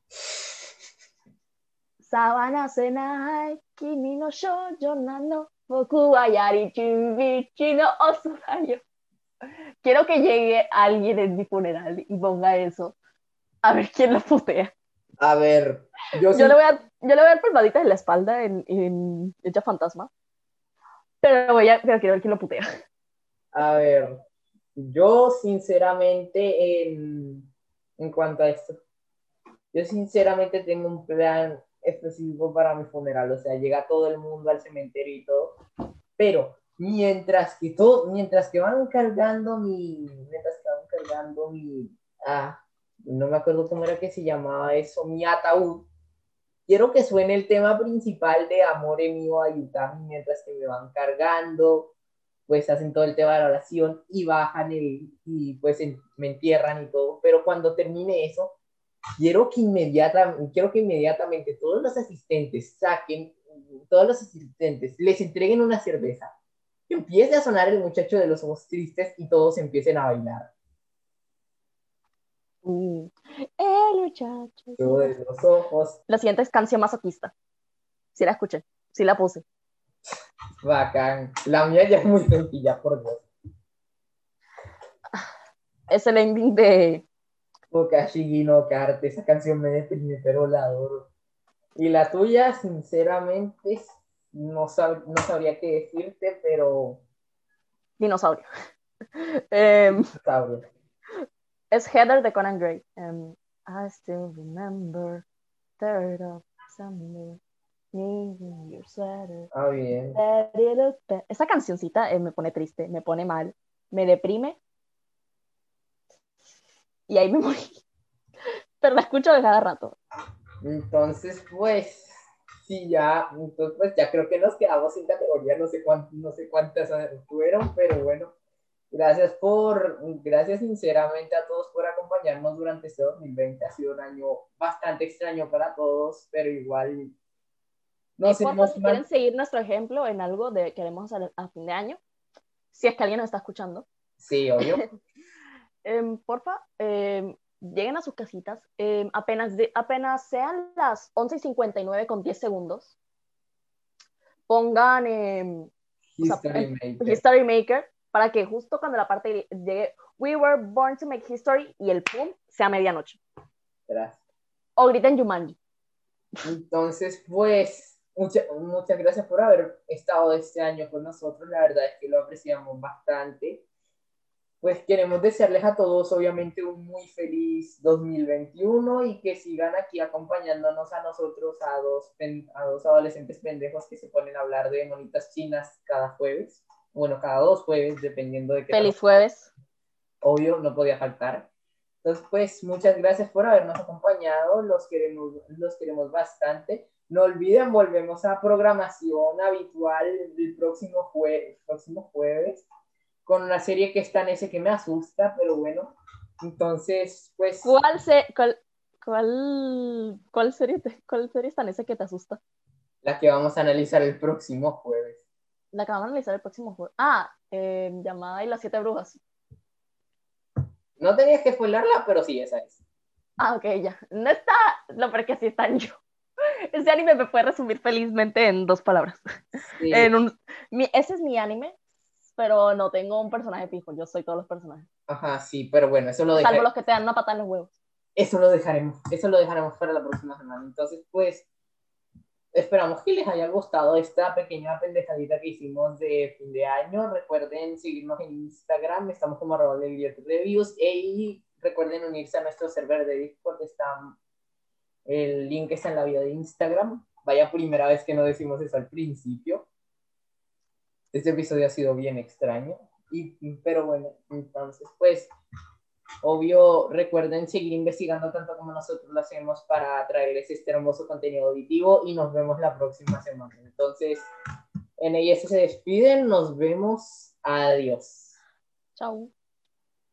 <laughs> Sabana senai, kimi no shoujo nano, boku wa yari no. Quiero que llegue alguien en mi funeral y ponga eso. A ver quién lo putea. A ver, yo, sí- le voy a, yo le voy a dar palmaditas en la espalda en, en Hecha Fantasma. Pero, voy a, pero quiero ver quién lo putea. A ver, yo sinceramente en, en cuanto a esto, yo sinceramente tengo un plan específico para mi funeral, o sea, llega todo el mundo al cementerio y todo, pero mientras que todo, mientras que van cargando mi, mientras que van cargando mi, ah, no me acuerdo cómo era que se llamaba eso, mi ataúd, quiero que suene el tema principal de Amore mío Ayutami mientras que me van cargando, pues hacen todo el tema de la oración y bajan el, y pues me entierran y todo, pero cuando termine eso, quiero que, inmediata, quiero que inmediatamente todos los asistentes saquen, todos los asistentes les entreguen una cerveza, que empiece a sonar el muchacho de los ojos tristes y todos empiecen a bailar. El muchacho. De los ojos, La siguiente es canción masoquista. Sí la escuché, sí la puse. bacán. La mía ya es muy sencilla, por Dios. Es el ending de Bokashi no Karte, esa canción me deprime, pero la adoro. Y la tuya, sinceramente, no, sab- no sabría qué decirte, pero Dinosaurio. <laughs> Em, sabría. Es Heather de Conan Gray. Em, I still remember third of December, your sweater. Ah, bien. Esa cancioncita eh, me pone triste, me pone mal, me deprime. Y ahí me <laughs> morí. Pero la escucho de cada rato. Entonces, pues, sí, ya, entonces, pues, ya creo que nos quedamos sin categoría, no sé, no sé cuántas fueron, pero bueno, gracias por, gracias sinceramente a todos por acompañarnos durante este 2020, ha sido un año bastante extraño para todos, pero igual nos hemos si quieren seguir nuestro ejemplo en algo de que haremos a, a fin de año, si es que alguien nos está escuchando, Sí, obvio. <laughs> em, porfa, em, lleguen a sus casitas, em, apenas, de- apenas sean las 11 y 59 con 10 segundos, pongan sea, History em- Maker. History Maker para que justo cuando la parte llegue We were born to make history y el pum sea medianoche. Gracias. O griten Jumanji. Entonces, pues, mucha- muchas gracias por haber estado este año con nosotros. La verdad es que lo apreciamos bastante. Pues queremos desearles a todos, obviamente, un muy feliz 2021 y que sigan aquí acompañándonos a nosotros, a dos, a dos adolescentes pendejos que se ponen a hablar de monitas chinas cada jueves. Bueno, cada dos jueves, dependiendo de qué Feliz jueves. obvio, no podía faltar. Entonces, pues, muchas gracias por habernos acompañado, los queremos, los queremos bastante. No olviden, volvemos a programación habitual el próximo, jue- próximo jueves con una serie que está en ese que me asusta, pero bueno, entonces, pues, ¿Cuál, se, cuál, cuál, cuál, serie cuál serie está en ese que te asusta? la que vamos a analizar el próximo jueves. La que vamos a analizar el próximo jueves. Ah, eh, llamada y las siete brujas. No tenías que spoilarla, pero sí, esa es. Ah, ok, ya. No está, no, porque sí está en yo. <laughs> Ese anime me puede resumir felizmente en dos palabras. Sí. En un, mi- ese es mi anime, pero no tengo un personaje fijo. Yo soy todos los personajes. Ajá, sí, pero bueno, eso lo Salvo dejaremos. los que te dan una patada en los huevos. Eso lo dejaremos, eso lo dejaremos para la próxima semana. Entonces, pues, esperamos que les haya gustado esta pequeña pendejadita que hicimos de fin de año. Recuerden seguirnos en Instagram, estamos como arroba reviews y recuerden unirse a nuestro server de Discord, está, el link está en la bio de Instagram. Vaya primera vez que no decimos eso al principio. Este episodio ha sido bien extraño, y, pero bueno, entonces, pues, Obvio, recuerden seguir investigando tanto como nosotros lo hacemos para traerles este hermoso contenido auditivo y nos vemos la próxima semana. Entonces, en ellas se despiden, nos vemos, adiós. Chau.